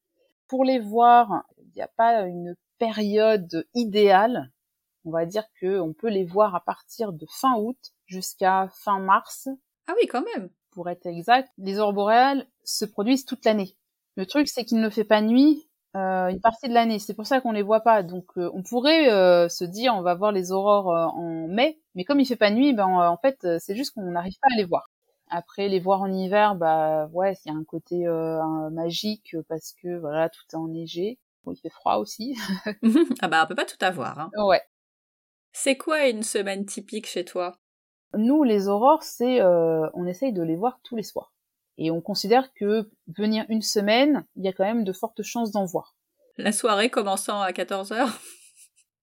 Pour les voir, il n'y a pas une période idéale. On va dire que on peut les voir à partir de fin août jusqu'à fin mars. Ah oui, quand même. Pour être exact, les aurores boréales se produisent toute l'année. Le truc, c'est qu'il ne fait pas nuit euh, une partie de l'année. C'est pour ça qu'on les voit pas. Donc, euh, on pourrait euh, se dire, on va voir les aurores en mai, mais comme il fait pas nuit, ben en fait, c'est juste qu'on n'arrive pas à les voir. Après, les voir en hiver, bah ouais, il y a un côté magique parce que voilà, tout est enneigé. Bon, il fait froid aussi. ah bah on peut pas tout avoir. Hein. Ouais. C'est quoi une semaine typique chez toi? Nous, les aurores, c'est on essaye de les voir tous les soirs. Et on considère que venir une semaine, il y a quand même de fortes chances d'en voir. La soirée commençant à 14 heures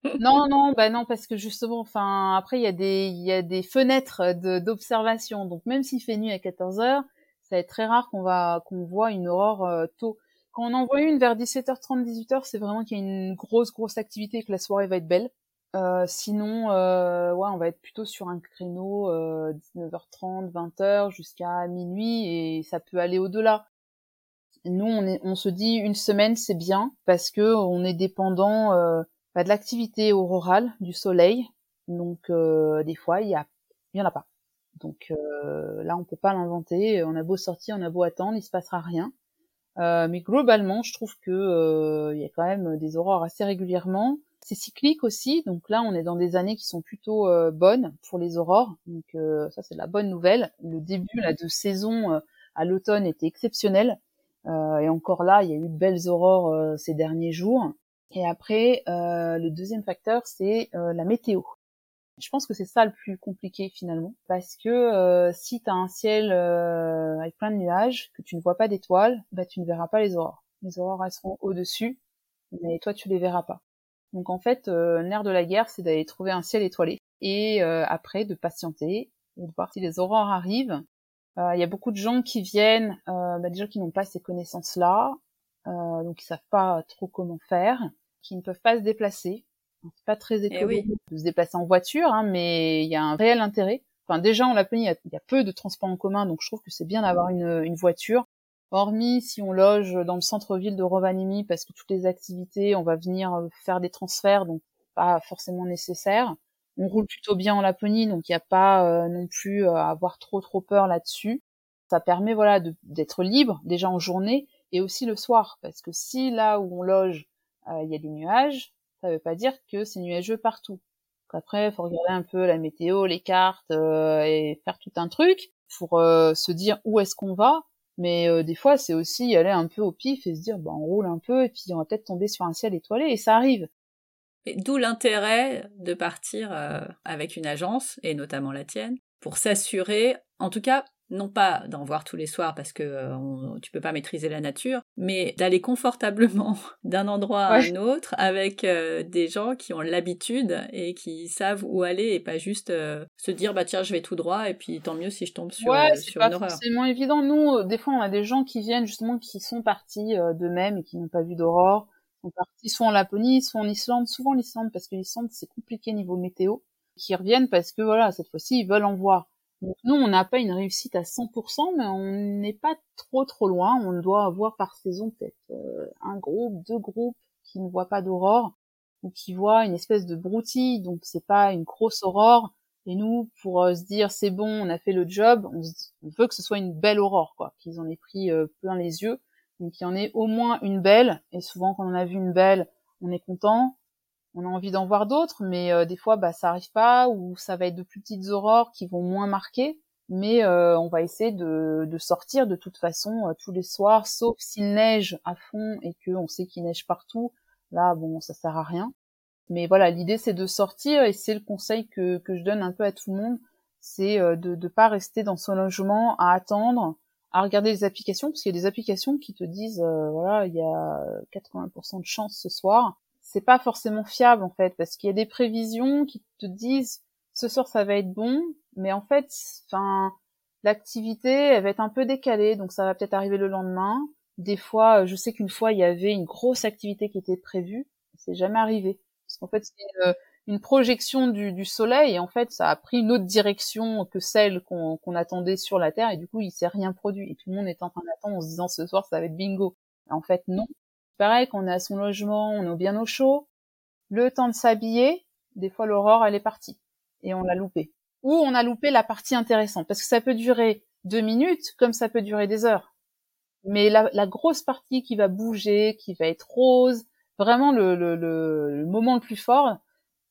non, non, bah non, parce que justement, enfin, après, il y a des, il y a des fenêtres d'observation. Donc, même s'il fait nuit à 14 heures, ça va être très rare qu'on va, qu'on voit une aurore euh, tôt. Quand on en voit une vers 17h30, 18h, c'est vraiment qu'il y a une grosse, grosse activité et que la soirée va être belle. Euh, sinon, euh, ouais, on va être plutôt sur un créneau 19h30, 20h jusqu'à minuit et ça peut aller au-delà. Nous, on, est, on se dit une semaine, c'est bien parce que on est dépendant euh, bah, de l'activité aurorale, du soleil. Donc, euh, des fois, il y a, y en a pas. Donc là, on peut pas l'inventer. On a beau sortir, on a beau attendre, il se passera rien. mais globalement, je trouve que il y a quand même des aurores assez régulièrement. C'est cyclique aussi, donc là on est dans des années qui sont plutôt euh, bonnes pour les aurores, donc euh, ça c'est la bonne nouvelle. Le début là de saison euh, à l'automne était exceptionnel, et encore là il y a eu de belles aurores ces derniers jours. Et après le deuxième facteur c'est la météo. Je pense que c'est ça le plus compliqué finalement, parce que euh, si tu as un ciel euh, avec plein de nuages, que tu ne vois pas d'étoiles, bah tu ne verras pas les aurores. Les aurores elles seront au-dessus, mais toi tu les verras pas. Donc en fait, euh, l'air de la guerre, c'est d'aller trouver un ciel étoilé et euh, après de patienter et de voir si les aurores arrivent. Il y a beaucoup de gens qui viennent, bah, des gens qui n'ont pas ces connaissances-là, donc ils savent pas trop comment faire, qui ne peuvent pas se déplacer c'est pas très eh écologique de se déplacer en voiture, hein, mais il y a un réel intérêt. Enfin, déjà, en Laponie, il y, a peu de transports en commun, donc je trouve que c'est bien d'avoir une, une, voiture. Hormis si on loge dans le centre-ville de Rovaniemi, parce que toutes les activités, on va venir euh, faire des transferts, donc pas forcément nécessaire. On roule plutôt bien en Laponie, donc il n'y a pas euh, non plus euh, à avoir trop trop peur là-dessus. Ça permet voilà d'être libre déjà en journée et aussi le soir, parce que si là où on loge il y a des nuages, ça veut pas dire que c'est nuageux partout. Après, faut regarder un peu la météo, les cartes euh, et faire tout un truc pour se dire où est-ce qu'on va. Mais euh, des fois, c'est aussi aller un peu au pif et se dire, bah, on roule un peu et puis on va peut-être tomber sur un ciel étoilé et ça arrive. D'où l'intérêt de partir avec une agence, et notamment la tienne, pour s'assurer, en tout cas non pas d'en voir tous les soirs parce que euh, tu peux pas maîtriser la nature, mais d'aller confortablement d'un endroit à un autre avec euh, des gens qui ont l'habitude et qui savent où aller et pas juste euh, se dire bah tiens je vais tout droit et puis tant mieux si je tombe sur, ouais, sur une horreur. C'est moins évident. Nous, des fois on a des gens qui viennent justement qui sont partis d'eux-mêmes et qui n'ont pas vu d'aurore, sont partis soit en Laponie, soit en Islande, souvent l'Islande parce que l'Islande c'est compliqué niveau météo, qui reviennent parce que voilà cette fois-ci ils veulent en voir nous, on n'a pas une réussite à 100%, mais on n'est pas trop trop loin. On doit avoir par saison peut-être euh, un groupe, deux groupes qui ne voient pas d'aurore ou qui voient une espèce de broutille, donc c'est pas une grosse aurore. Et nous, pour euh, se dire c'est bon, on a fait le job, on, veut que ce soit une belle aurore, quoi, qu'ils en aient pris euh, plein les yeux, donc qu'il y en ait au moins une belle. Et souvent, quand on a vu une belle, on est content on a envie d'en voir d'autres, mais euh, des fois, bah, ça arrive pas, ou ça va être de plus petites aurores qui vont moins marquer. Mais euh, on va essayer de, sortir de toute façon euh, tous les soirs, sauf s'il neige à fond et que on sait qu'il neige partout. Là, bon, ça sert à rien. Mais voilà, l'idée c'est de sortir et c'est le conseil que, que je donne un peu à tout le monde, c'est de ne pas rester dans son logement à attendre, à regarder les applications, parce qu'il y a des applications qui te disent, voilà, il y a 80% de chance ce soir c'est pas forcément fiable en fait parce qu'il y a des prévisions qui te disent ce soir ça va être bon, mais en fait, enfin l'activité elle va être un peu décalée donc ça va peut-être arriver le lendemain. Des fois, je sais qu'une fois il y avait une grosse activité qui était prévue, c'est jamais arrivé parce qu'en fait c'est une, projection du, soleil et en fait ça a pris une autre direction que celle qu'on attendait sur la Terre et du coup il s'est rien produit et tout le monde est en train d'attendre en se disant ce soir ça va être bingo. en fait non, pareil, qu'on est à son logement, on est bien au chaud, le temps de s'habiller, des fois l'aurore elle est partie et on l'a loupé. Ou on a loupé la partie intéressante parce que ça peut durer deux minutes comme ça peut durer des heures. Mais la, grosse partie qui va bouger, qui va être rose, vraiment le, moment le plus fort,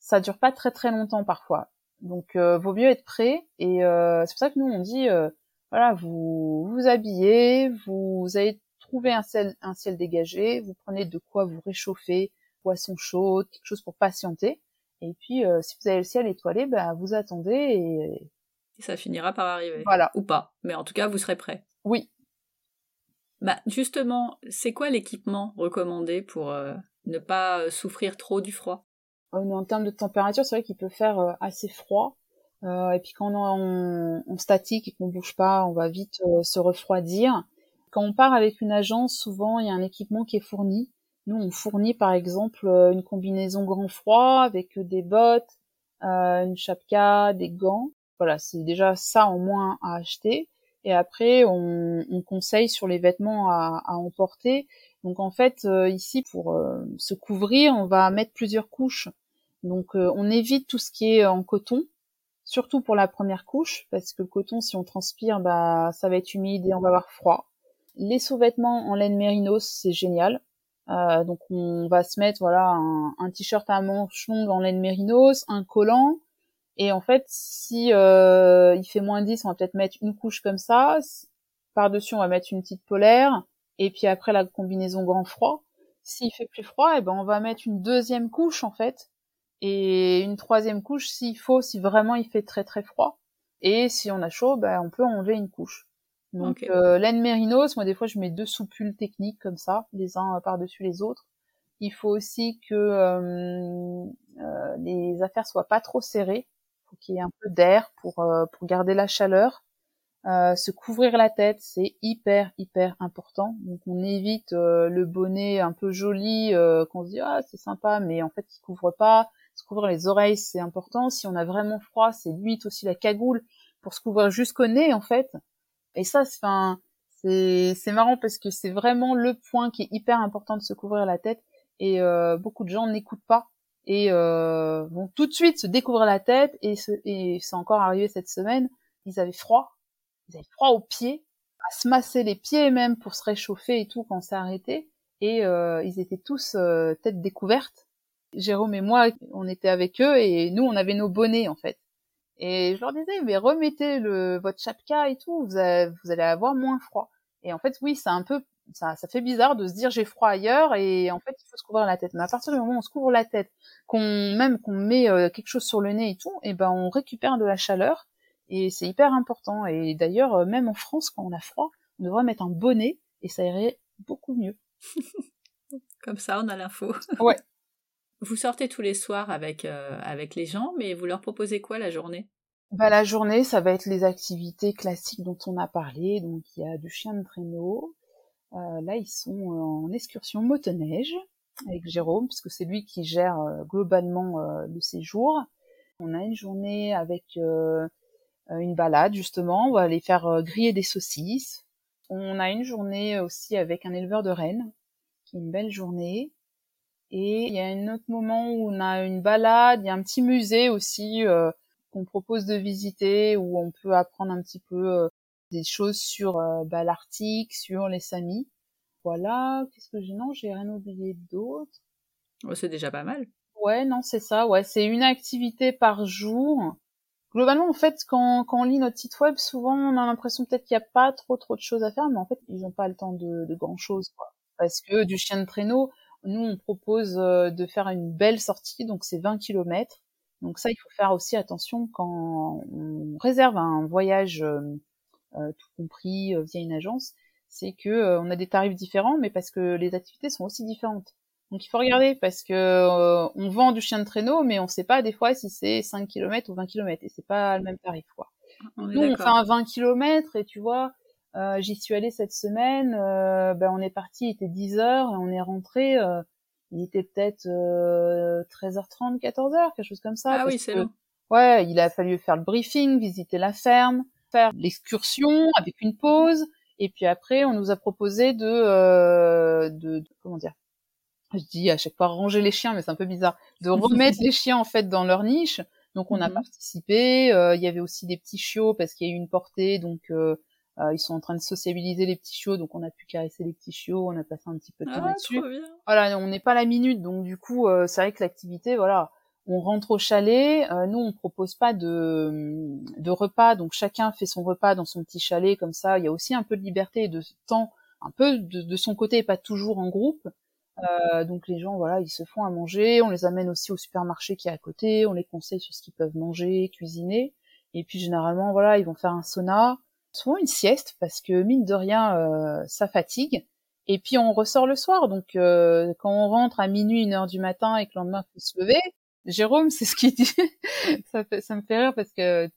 ça dure pas très très longtemps parfois. Donc euh, vaut mieux être prêt et euh, c'est pour ça que nous on dit euh, voilà vous vous habillez, vous avez trouvez un ciel, un ciel dégagé, vous prenez de quoi vous réchauffer, poisson chaud, quelque chose pour patienter. Et puis, euh, si vous avez le ciel étoilé, bah, vous attendez et... ça finira par arriver. Voilà. Ou pas. Mais en tout cas, vous serez prêt. Oui. Bah, justement, c'est quoi l'équipement recommandé pour euh, ne pas euh, souffrir trop du froid? En termes de température, c'est vrai qu'il peut faire assez froid. et puis quand on est en, statique et qu'on bouge pas, on va vite se refroidir. Quand on part avec une agence, souvent il y a un équipement qui est fourni. Nous, on fournit par exemple euh, une combinaison grand froid avec des bottes, euh, une chapka, des gants. Voilà, c'est déjà ça en moins à acheter. Et après, on, conseille sur les vêtements à, emporter. Donc en fait, euh, ici, pour se couvrir, on va mettre plusieurs couches. Donc on évite tout ce qui est en coton, surtout pour la première couche, parce que le coton, si on transpire, bah ça va être humide et on va avoir froid. Les sous-vêtements en laine mérinos, c'est génial. Euh, donc on va se mettre voilà un, t-shirt à manches longues en laine mérinos, un collant. Et en fait, si euh, il fait moins 10, on va peut-être mettre une couche comme ça. Par-dessus, on va mettre une petite polaire. Et puis après, la combinaison grand froid. S'il fait plus froid, eh ben on va mettre une deuxième couche en fait. Et une troisième couche s'il faut, si vraiment il fait très très froid. Et si on a chaud, bah, on peut enlever une couche. Donc euh, laine mérinos, moi des fois je mets deux soupules techniques comme ça, les uns par-dessus les autres. Il faut aussi que euh, euh, les affaires soient pas trop serrées, faut qu'il y ait un peu d'air pour euh, pour garder la chaleur. Euh, se couvrir la tête, c'est hyper hyper important. Donc on évite le bonnet un peu joli qu'on se dit ah c'est sympa, mais en fait il couvre pas. Se couvrir les oreilles c'est important. Si on a vraiment froid, c'est limite aussi la cagoule pour se couvrir jusqu'au nez en fait. Et ça, c'est c'est marrant parce que c'est vraiment le point qui est hyper important de se couvrir la tête. Et euh, beaucoup de gens n'écoutent pas et euh, vont tout de suite se découvrir la tête. Et, et c'est encore arrivé cette semaine. Ils avaient froid, ils avaient froid aux pieds, à se masser les pieds même pour se réchauffer et tout quand c'est arrêté. Et euh, ils étaient tous euh, tête découverte. Jérôme et moi, on était avec eux et nous, on avait nos bonnets en fait. Et je leur disais, mais remettez le, votre chapka et tout, vous, vous allez avoir moins froid. Et en fait, oui, c'est un peu, ça, ça fait bizarre de se dire j'ai froid ailleurs et en fait, il faut se couvrir la tête. Mais à partir du moment où on se couvre la tête, qu'on même qu'on met euh, quelque chose sur le nez et tout, et eh ben on récupère de la chaleur et c'est hyper important. Et d'ailleurs, euh, même en France, quand on a froid, on devrait mettre un bonnet et ça irait beaucoup mieux. Comme ça, on a l'info. ouais. Vous sortez tous les soirs avec, euh, avec les gens, mais vous leur proposez quoi la journée? Bah, La journée, ça va être les activités classiques dont on a parlé. Donc il y a du chien de traîneau. Euh, là, ils sont en excursion motoneige avec Jérôme, puisque c'est lui qui gère euh, globalement le séjour. On a une journée avec une balade, justement. On va aller faire griller des saucisses. On a une journée aussi avec un éleveur de rennes, qui est une belle journée. Et il y a un autre moment où on a une balade, il y a un petit musée aussi euh, qu'on propose de visiter où on peut apprendre un petit peu euh, des choses sur euh, bah, l'Arctique, sur les Samis. Voilà, qu'est-ce que j'ai? Non, j'ai rien oublié d'autre. c'est déjà pas mal. Ouais, non, c'est ça. Ouais, c'est une activité par jour. Globalement, en fait, quand, quand on lit notre site web, souvent on a l'impression peut-être qu'il n'y a pas trop trop de choses à faire, mais en fait, ils n'ont pas le temps de, de grand chose. Quoi. Parce que du chien de traîneau, nous, on propose euh, de faire une belle sortie, donc c'est 20 km. Donc ça, il faut faire aussi attention quand on réserve un voyage euh, euh, tout compris via une agence, c'est que on a des tarifs différents, mais parce que les activités sont aussi différentes. Donc il faut regarder parce que on vend du chien de traîneau, mais on sait pas des fois si c'est 5 km ou 20 km et c'est pas le même tarif quoi. Nous on fait un 20 km et tu vois, euh, J'y suis allée cette semaine. Euh, ben on est parti, il était 10 heures et on est rentré. Euh, il était peut-être 13h30, 14h, quelque chose comme ça. Ah oui, c'est long. Ouais, il a fallu faire le briefing, visiter la ferme, faire l'excursion avec une pause. Et puis après, on nous a proposé de, de, de comment dire Je dis à chaque fois ranger les chiens, mais c'est un peu bizarre. De remettre les chiens en fait dans leur niche. Donc on a mhm. participé. il y avait aussi des petits chiots parce qu'il y a eu une portée, donc euh, ils sont en train de sociabiliser les petits chiots, donc on a pu caresser les petits chiots, on a passé un petit peu de temps ah, là-dessus. Voilà, on n'est pas à la minute, donc du coup, euh, c'est vrai que l'activité, voilà, on rentre au chalet. Euh, nous, on propose pas de, de repas, donc chacun fait son repas dans son petit chalet, comme ça. Il y a aussi un peu de liberté et de temps, un peu de, de son côté, et pas toujours en groupe. Euh, donc les gens, voilà, ils se font à manger. On les amène aussi au supermarché qui est à côté. On les conseille sur ce qu'ils peuvent manger, cuisiner. Et puis généralement, voilà, ils vont faire un sauna souvent une sieste parce que mine de rien, euh, ça fatigue. Et puis on ressort le soir, donc euh, quand on rentre à minuit, une heure du matin et que le lendemain faut se lever, Jérôme, c'est ce qu'il dit. ça, ça, me fait rire parce que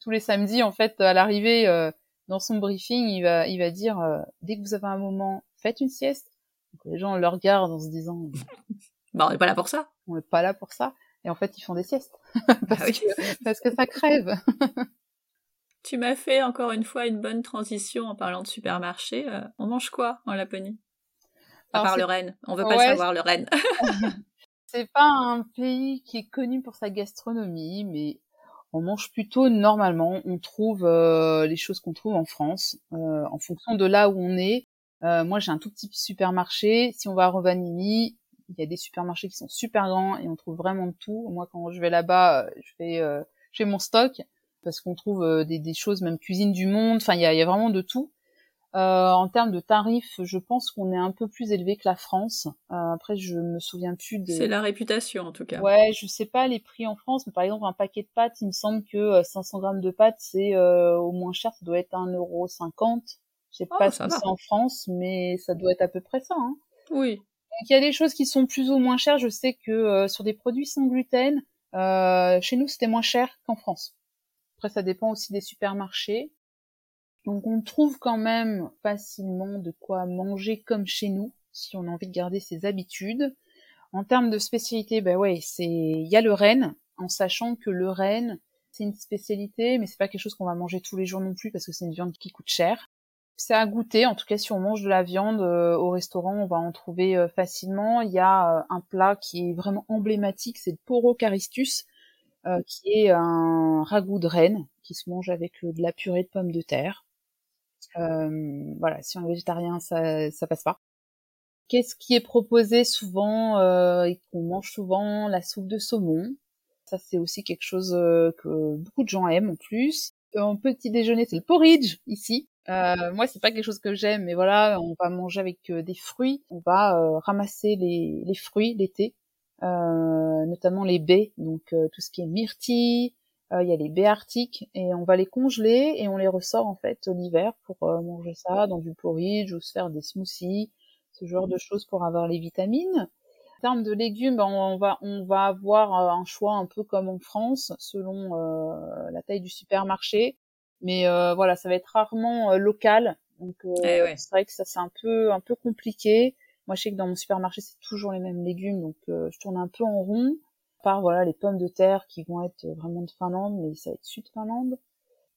tous les samedis, en fait, à l'arrivée euh, dans son briefing, il va, il va dire dès que vous avez un moment, faites une sieste. Donc, les gens le regardent en se disant, bah on n'est pas là pour ça. On n'est pas là pour ça. Et en fait, ils font des siestes parce, ah que, parce que ça crève. Tu m'as fait encore une fois une bonne transition en parlant de supermarché. Euh, on mange quoi en Laponie? À part le Rennes. On veut pas savoir le Rennes. c'est pas un pays qui est connu pour sa gastronomie, mais on mange plutôt normalement. On trouve euh, les choses qu'on trouve en France euh, en fonction de là où on est. moi, j'ai un tout petit supermarché. Si on va à Rovaniemi, il y a des supermarchés qui sont super grands et on trouve vraiment de tout. Moi, quand je vais là-bas, je fais, je fais mon stock parce qu'on trouve euh, des, des, choses, même cuisine du monde. Enfin, il y a, y a, vraiment de tout. Euh, en termes de tarifs, je pense qu'on est un peu plus élevé que la France. Euh, après, je me souviens plus de. C'est la réputation en tout cas. Ouais, je sais pas les prix en France, mais par exemple un paquet de pâtes, il me semble que 500 grammes de pâtes, c'est au moins cher, ça doit être 1,50€. Je sais oh, pas si c'est en France, mais ça doit être à peu près ça. Hein. Oui. Donc il y a des choses qui sont plus ou moins chères. Je sais que sur des produits sans gluten, chez nous c'était moins cher qu'en France. Après, ça dépend aussi des supermarchés. Donc on trouve quand même facilement de quoi manger comme chez nous, si on a envie de garder ses habitudes. En termes de spécialité, ben ouais, c'est il y a le renne, en sachant que le renne, c'est une spécialité, mais c'est pas quelque chose qu'on va manger tous les jours non plus parce que c'est une viande qui coûte cher. C'est à goûter, en tout cas si on mange de la viande euh, au restaurant, on va en trouver euh, facilement. Il y a euh, un plat qui est vraiment emblématique, c'est le poro caristus, qui est un ragoût de renne qui se mange avec de la purée de pommes de terre. Euh, voilà, si on est végétarien, ça, ça passe pas. Qu'est-ce qui est proposé souvent euh, et qu'on mange souvent? La soupe de saumon. Ça, c'est aussi quelque chose euh, que beaucoup de gens aiment en plus. En petit déjeuner, c'est le porridge ici. Euh, moi, c'est pas quelque chose que j'aime, mais voilà, on va manger avec des fruits. On va ramasser les, les fruits l'été, notamment les baies, donc tout ce qui est myrtille, euh, il y a les baies arctiques et on va les congeler et on les ressort en fait l'hiver pour euh, manger ça dans du porridge ou se faire des smoothies, ce genre de choses pour avoir les vitamines. En termes de légumes, ben, on va on va avoir euh, un choix un peu comme en France selon la taille du supermarché, mais voilà ça va être rarement local. Donc eh c'est vrai que ça c'est un peu un peu compliqué. Moi je sais que dans mon supermarché c'est toujours les mêmes légumes donc je tourne un peu en rond part voilà les pommes de terre qui vont être vraiment de Finlande, mais ça va être sud Finlande.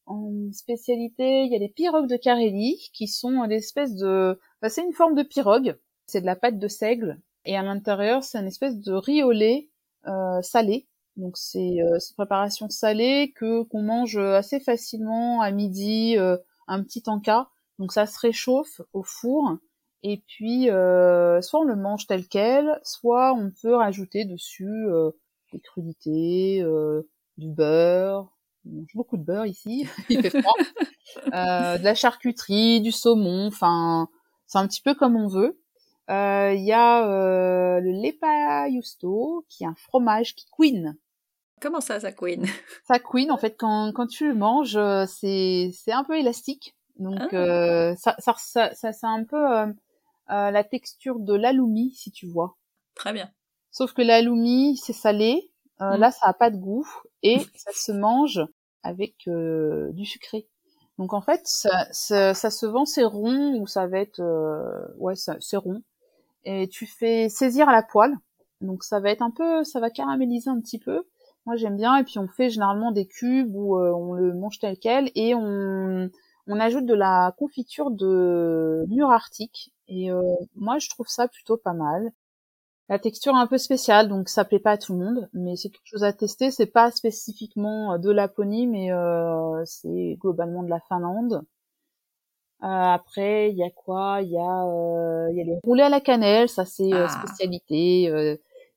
En spécialité, il y a les pirogues de Carélie qui sont des espèces de, bah, c'est une forme de pirogue. C'est de la pâte de seigle et à l'intérieur c'est une espèce de riz au lait euh, salé. Donc c'est euh, une préparation salée que qu'on mange assez facilement à midi, euh, un petit encas. Donc ça se réchauffe au four et puis euh, soit on le mange tel quel, soit on peut rajouter dessus euh, des crudités, euh, du beurre. On mange beaucoup de beurre ici, il fait froid. euh, de la charcuterie, du saumon, enfin, c'est un petit peu comme on veut. Il euh, y a euh, le lepa justo, qui est un fromage qui queen. Comment ça, ça queen Ça queen, en fait, quand, quand tu le manges, c'est, c'est un peu élastique. Donc, ah. euh, ça, ça, ça, ça, c'est un peu euh, la texture de l'aloumi, si tu vois. Très bien. Sauf que l'aloumi, c'est salé. Euh, mm. Là, ça a pas de goût et ça se mange avec euh, du sucré. Donc en fait, ça, ça, se vend c'est rond ou ça va être euh, ouais c'est rond et tu fais saisir à la poêle. Donc ça va être un peu, ça va caraméliser un petit peu. Moi j'aime bien et puis on fait généralement des cubes où on le mange tel quel et on on ajoute de la confiture de mûre arctique et moi je trouve ça plutôt pas mal. La texture est un peu spéciale, donc ça plaît pas à tout le monde, mais c'est quelque chose à tester. C'est pas spécifiquement euh, de Laponie, mais euh, c'est globalement de la Finlande. Euh, après, il y a quoi? Il y a, euh, y a les roulés à la cannelle, ça c'est euh, ah. spécialité.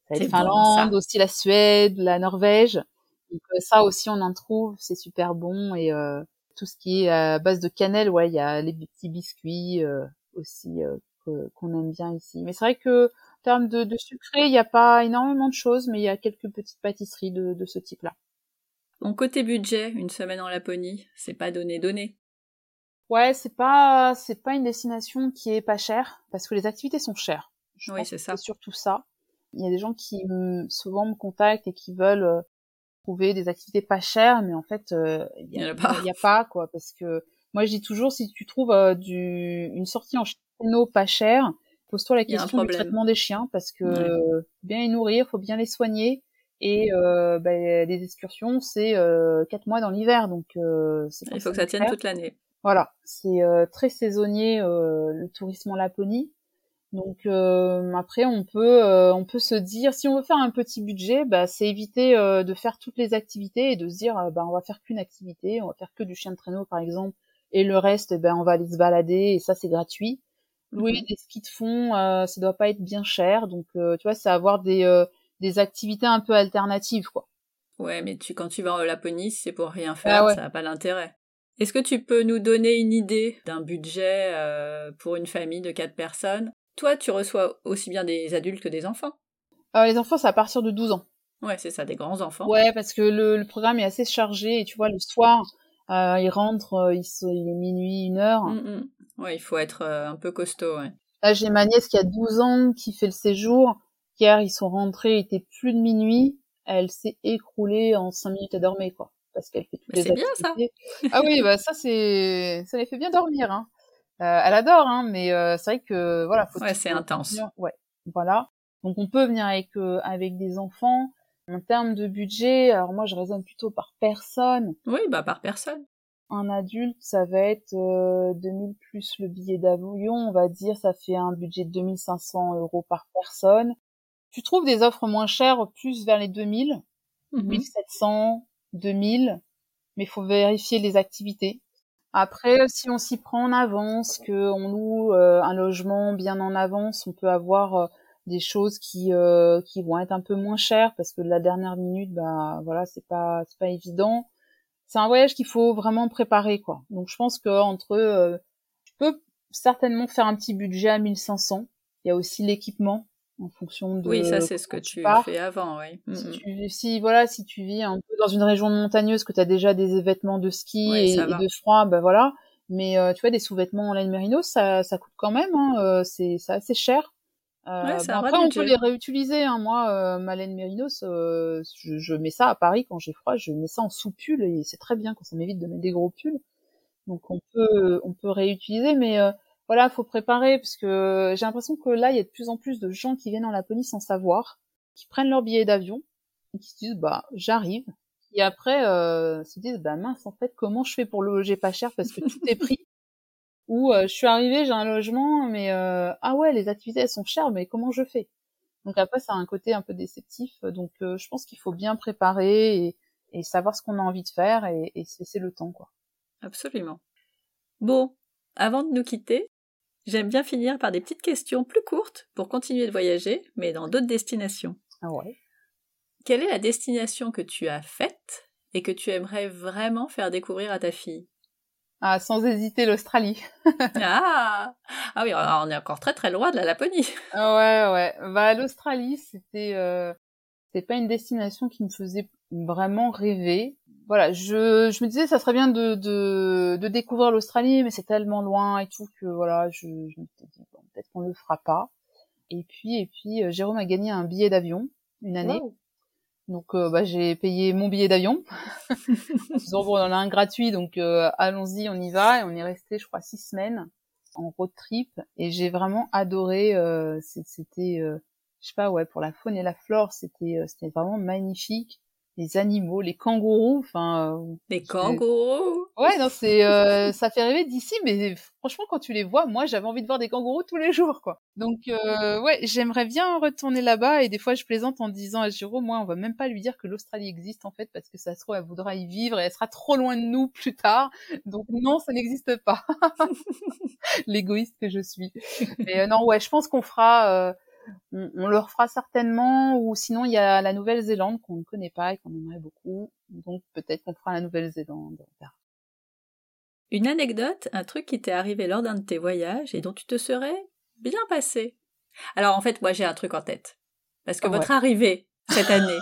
ça être Finlande, aussi la Suède, la Norvège. Donc ça aussi on en trouve, c'est super bon et tout ce qui est à base de cannelle, ouais, il y a les petits biscuits aussi qu'on aime bien ici. Mais c'est vrai que en termes de, de sucré, il n'y a pas énormément de choses, mais il y a quelques petites pâtisseries de, de ce type-là. Bon, côté budget, une semaine en Laponie, c'est pas donné donné. Ouais, c'est pas c'est pas une destination qui est pas chère parce que les activités sont chères. oui, c'est ça. C'est surtout ça. Il y a des gens qui souvent me contactent et qui veulent euh, trouver des activités pas chères, mais en fait, euh, il y, a, y, a pas quoi, parce que moi je dis toujours si tu trouves euh, du une sortie en chino pas chère, Pose-toi la question du traitement des chiens parce que bien les nourrir, faut bien les soigner. Et euh, bah, les excursions, c'est euh, quatre mois dans l'hiver, donc euh, il faut que ça tienne toute l'année. Voilà, c'est euh, très saisonnier euh, le tourisme en Laponie. Donc euh, après, on peut on peut se dire, si on veut faire un petit budget, bah, c'est éviter de faire toutes les activités et de se dire, bah, on va faire qu'une activité, on va faire que du chien de traîneau par exemple, et le reste, ben on va aller se balader et ça c'est gratuit louer mhm. des skis de fond, euh, ça doit pas être bien cher. Donc, euh, tu vois, c'est avoir des, euh, des activités un peu alternatives, quoi. Ouais, mais tu, quand tu vas en Laponie, c'est pour rien faire, ah ça n'a pas l'intérêt. Est-ce que tu peux nous donner une idée d'un budget euh, pour une famille de quatre personnes? Toi, tu reçois aussi bien des adultes que des enfants Les enfants, c'est à partir de 12 ans. Ouais, c'est ça, des grands enfants. Ouais, parce que le, programme est assez chargé et tu vois, le soir, ils rentrent, il, est minuit, une heure. Mm, mm. Ouais, il faut être un peu costaud, ouais. Là, j'ai ma nièce qui a 12 ans, qui fait le séjour. Hier, ils sont rentrés, il était plus de minuit. Elle s'est écroulée en 5 minutes, à dormir, quoi parce qu'elle fait toutes les activités. C'est bien ça. ah oui, bah ça c'est, ça les fait bien dormir. Hein. Euh, elle adore, hein, mais euh, c'est vrai que voilà. Faut ouais, c'est intense. Ouais, voilà. Donc on peut venir avec euh, avec des enfants. En termes de budget, alors moi je raisonne plutôt par personne. Oui, bah par personne. Un adulte, ça va être 2000 plus le billet d'avion, on va dire, ça fait un budget de 2500 euros par personne. Tu trouves des offres moins chères plus vers les 2000, 1700, 2000, mais il faut vérifier les activités. Après, si on s'y prend en avance, que on loue euh, un logement bien en avance, on peut avoir euh, des choses qui euh, qui vont être un peu moins chères parce que de la dernière minute, bah voilà, c'est pas c'est pas évident. C'est un voyage qu'il faut vraiment préparer quoi. Donc je pense que entre tu peux certainement faire un petit budget à 1500. Il y a aussi l'équipement en fonction de. Oui, ça c'est ce que tu fais avant, oui. Si, mm, mm. tu, si, voilà, si tu vis un peu dans une région montagneuse, que tu as déjà des vêtements de ski et, de froid, ben voilà. Mais euh, tu vois, des sous-vêtements en laine mérinos, ça, ça coûte quand même, hein, euh, c'est assez cher. Euh, ouais, ben après, on peut les réutiliser. Hein. Moi, euh, ma laine mérinos, euh, je, je, mets ça à Paris quand j'ai froid, je mets ça en sous-pull et c'est très bien quand ça m'évite de mettre des gros pulls. Donc on peut, on peut réutiliser, mais voilà, faut préparer parce que j'ai l'impression que là, il y a de plus en plus de gens qui viennent en Laponie sans savoir, qui prennent leur billet d'avion et qui se disent bah j'arrive. Et après, euh, se disent bah mince en fait comment je fais pour loger pas cher parce que tout est pris? Ou euh, je suis arrivée, j'ai un logement, mais euh, ah ouais les activités elles sont chères, mais comment je fais? Donc après ça a un côté un peu déceptif. Donc euh, je pense qu'il faut bien préparer et, et savoir ce qu'on a envie de faire et, et cesser le temps quoi. Absolument. Bon, avant de nous quitter, J'aime bien finir par des petites questions plus courtes pour continuer de voyager, mais dans d'autres destinations. Ah ouais? Quelle est la destination que tu as faite et que tu aimerais vraiment faire découvrir à ta fille? Ah, sans hésiter, l'Australie. ah Ah oui, on est encore très très loin de la Laponie. Ouais, ouais. Bah, l'Australie, c'était... Euh... C'était pas une destination qui me faisait vraiment rêver voilà, je, je me disais ça serait bien de, de, de découvrir l'Australie, mais c'est tellement loin et tout que voilà, je, je me suis bon, peut-être qu'on le fera pas. Et puis et puis euh, Jérôme a gagné un billet d'avion une année. Donc euh, bah, j'ai payé mon billet d'avion. on en a un gratuit, donc euh, allons-y, on y va. Et on est resté, je crois, six semaines en road trip. Et j'ai vraiment adoré. c'était, je sais pas, ouais, pour la faune et la flore, c'était, c'était vraiment magnifique les animaux, les kangourous, enfin. Euh, les kangourous. Ouais, non, c'est euh, ça fait rêver d'ici, mais franchement, quand tu les vois, moi, j'avais envie de voir des kangourous tous les jours, quoi. Donc, euh, ouais, j'aimerais bien retourner là-bas, et des fois, je plaisante en disant à Jérôme, moi, on va même pas lui dire que l'Australie existe en fait, parce que ça se trouve, elle voudra y vivre et elle sera trop loin de nous plus tard. Donc non, ça n'existe pas. L'égoïste que je suis. Mais non, ouais, je pense qu'on fera on, on, le refera certainement, ou sinon il y a la Nouvelle-Zélande qu'on ne connaît pas et qu'on aimerait beaucoup, donc peut-être qu'on fera la Nouvelle-Zélande. Une anecdote, un truc qui t'est arrivé lors d'un de tes voyages et dont tu te serais bien passé. Alors en fait, moi j'ai un truc en tête. Parce que votre arrivée cette année,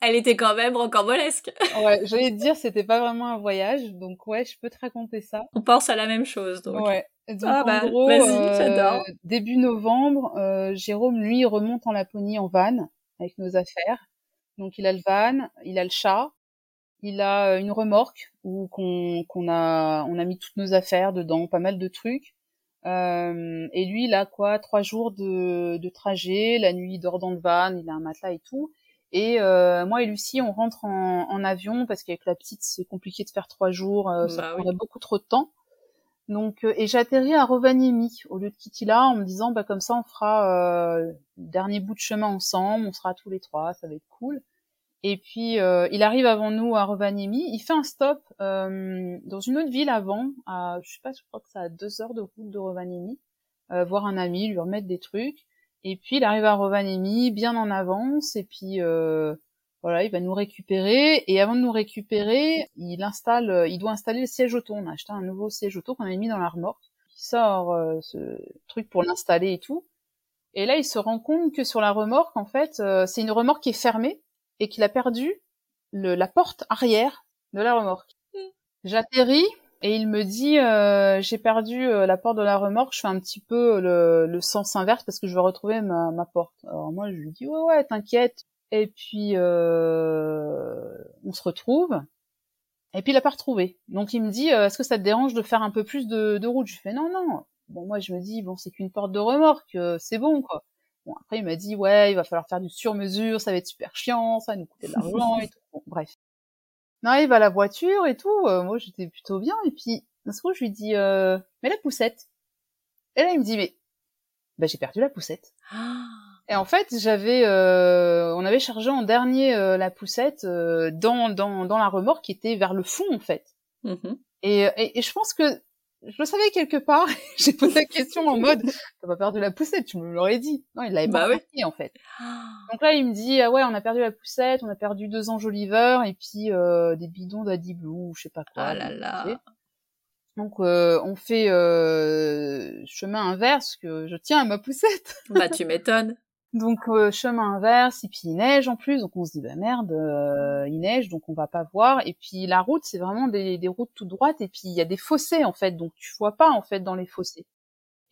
elle était quand même rocambolesque. ouais, j'allais te dire, c'était pas vraiment un voyage, donc ouais, je peux te raconter ça. On pense à la même chose, donc. Ouais. Donc, ah en bah, gros, euh, début novembre, euh, Jérôme, lui, remonte en Laponie en van avec nos affaires. Donc il a le van, il a le chat, il a euh, une remorque où qu'on a on a mis toutes nos affaires dedans, pas mal de trucs. Euh, et lui, il a quoi Trois jours de, de trajet. La nuit, il dort dans le van, il a un matelas et tout. Et euh, moi et Lucie, on rentre en, en avion parce qu'avec la petite, c'est compliqué de faire trois jours, euh, ça bah prendrait beaucoup trop de temps. Donc, euh, et j'atterris à Rovaniemi au lieu de Kitila en me disant, bah comme ça, on fera euh, le dernier bout de chemin ensemble, on sera tous les trois, ça va être cool. Et puis, euh, il arrive avant nous à Rovaniemi, il fait un stop dans une autre ville avant, à, je sais pas, je crois que ça a deux heures de route de Rovaniemi, voir un ami, lui remettre des trucs. Et puis il arrive à Rovaniemi bien en avance et puis euh, Voilà, il va nous récupérer et avant de nous récupérer, il installe, euh, il doit installer le siège auto. On a acheté un nouveau siège auto qu'on avait mis dans la remorque. Il sort euh, ce truc pour l'installer et tout. Et là, il se rend compte que sur la remorque, en fait, euh, c'est une remorque qui est fermée et qu'il a perdu le, la porte arrière de la remorque. Hmm. J'atterris et il me dit j'ai perdu la porte de la remorque, je fais un petit peu le, le sens inverse parce que je veux retrouver ma, ma porte. Alors moi je lui dis ouais ouais t'inquiète, et puis, euh, on se retrouve. Et puis, il a pas retrouvé. Donc, il me dit, euh, est-ce que ça te dérange de faire un peu plus de, de route? Je fais, non, non. Bon, moi, je me dis, bon, c'est qu'une porte de remorque, euh, c'est bon, quoi. Bon, après, il m'a dit, ouais, il va falloir faire du sur-mesure, ça va être super chiant, ça va nous coûter de l'argent et tout. Bon, bref. On arrive à la voiture et tout. moi, j'étais plutôt bien. Et puis, d'un coup, je lui dis, mais la poussette. Et là, il me dit, mais, bah, j'ai perdu la poussette. Et en fait, j'avais, euh, on avait chargé en dernier euh, la poussette euh, dans, dans, dans la remorque qui était vers le fond en fait. Mm-hmm. Et, et, je pense que je le savais quelque part. J'ai posé la question en mode, t'as pas perdu la poussette, tu me l'aurais dit. Non, il l'avait bah pas en fait. Donc là, il me dit, ah ouais, on a perdu la poussette, on a perdu deux enjoliveurs et puis des bidons d'Adi Blue, je sais pas quoi. Ah là là. Donc on fait chemin inverse que je tiens à ma poussette. bah tu m'étonnes. Donc euh, chemin inverse et puis il neige en plus, donc on se dit bah merde, euh, il neige donc on va pas voir. Et puis la route c'est vraiment des, des routes tout droites et puis il y a des fossés en fait, donc tu vois pas en fait dans les fossés.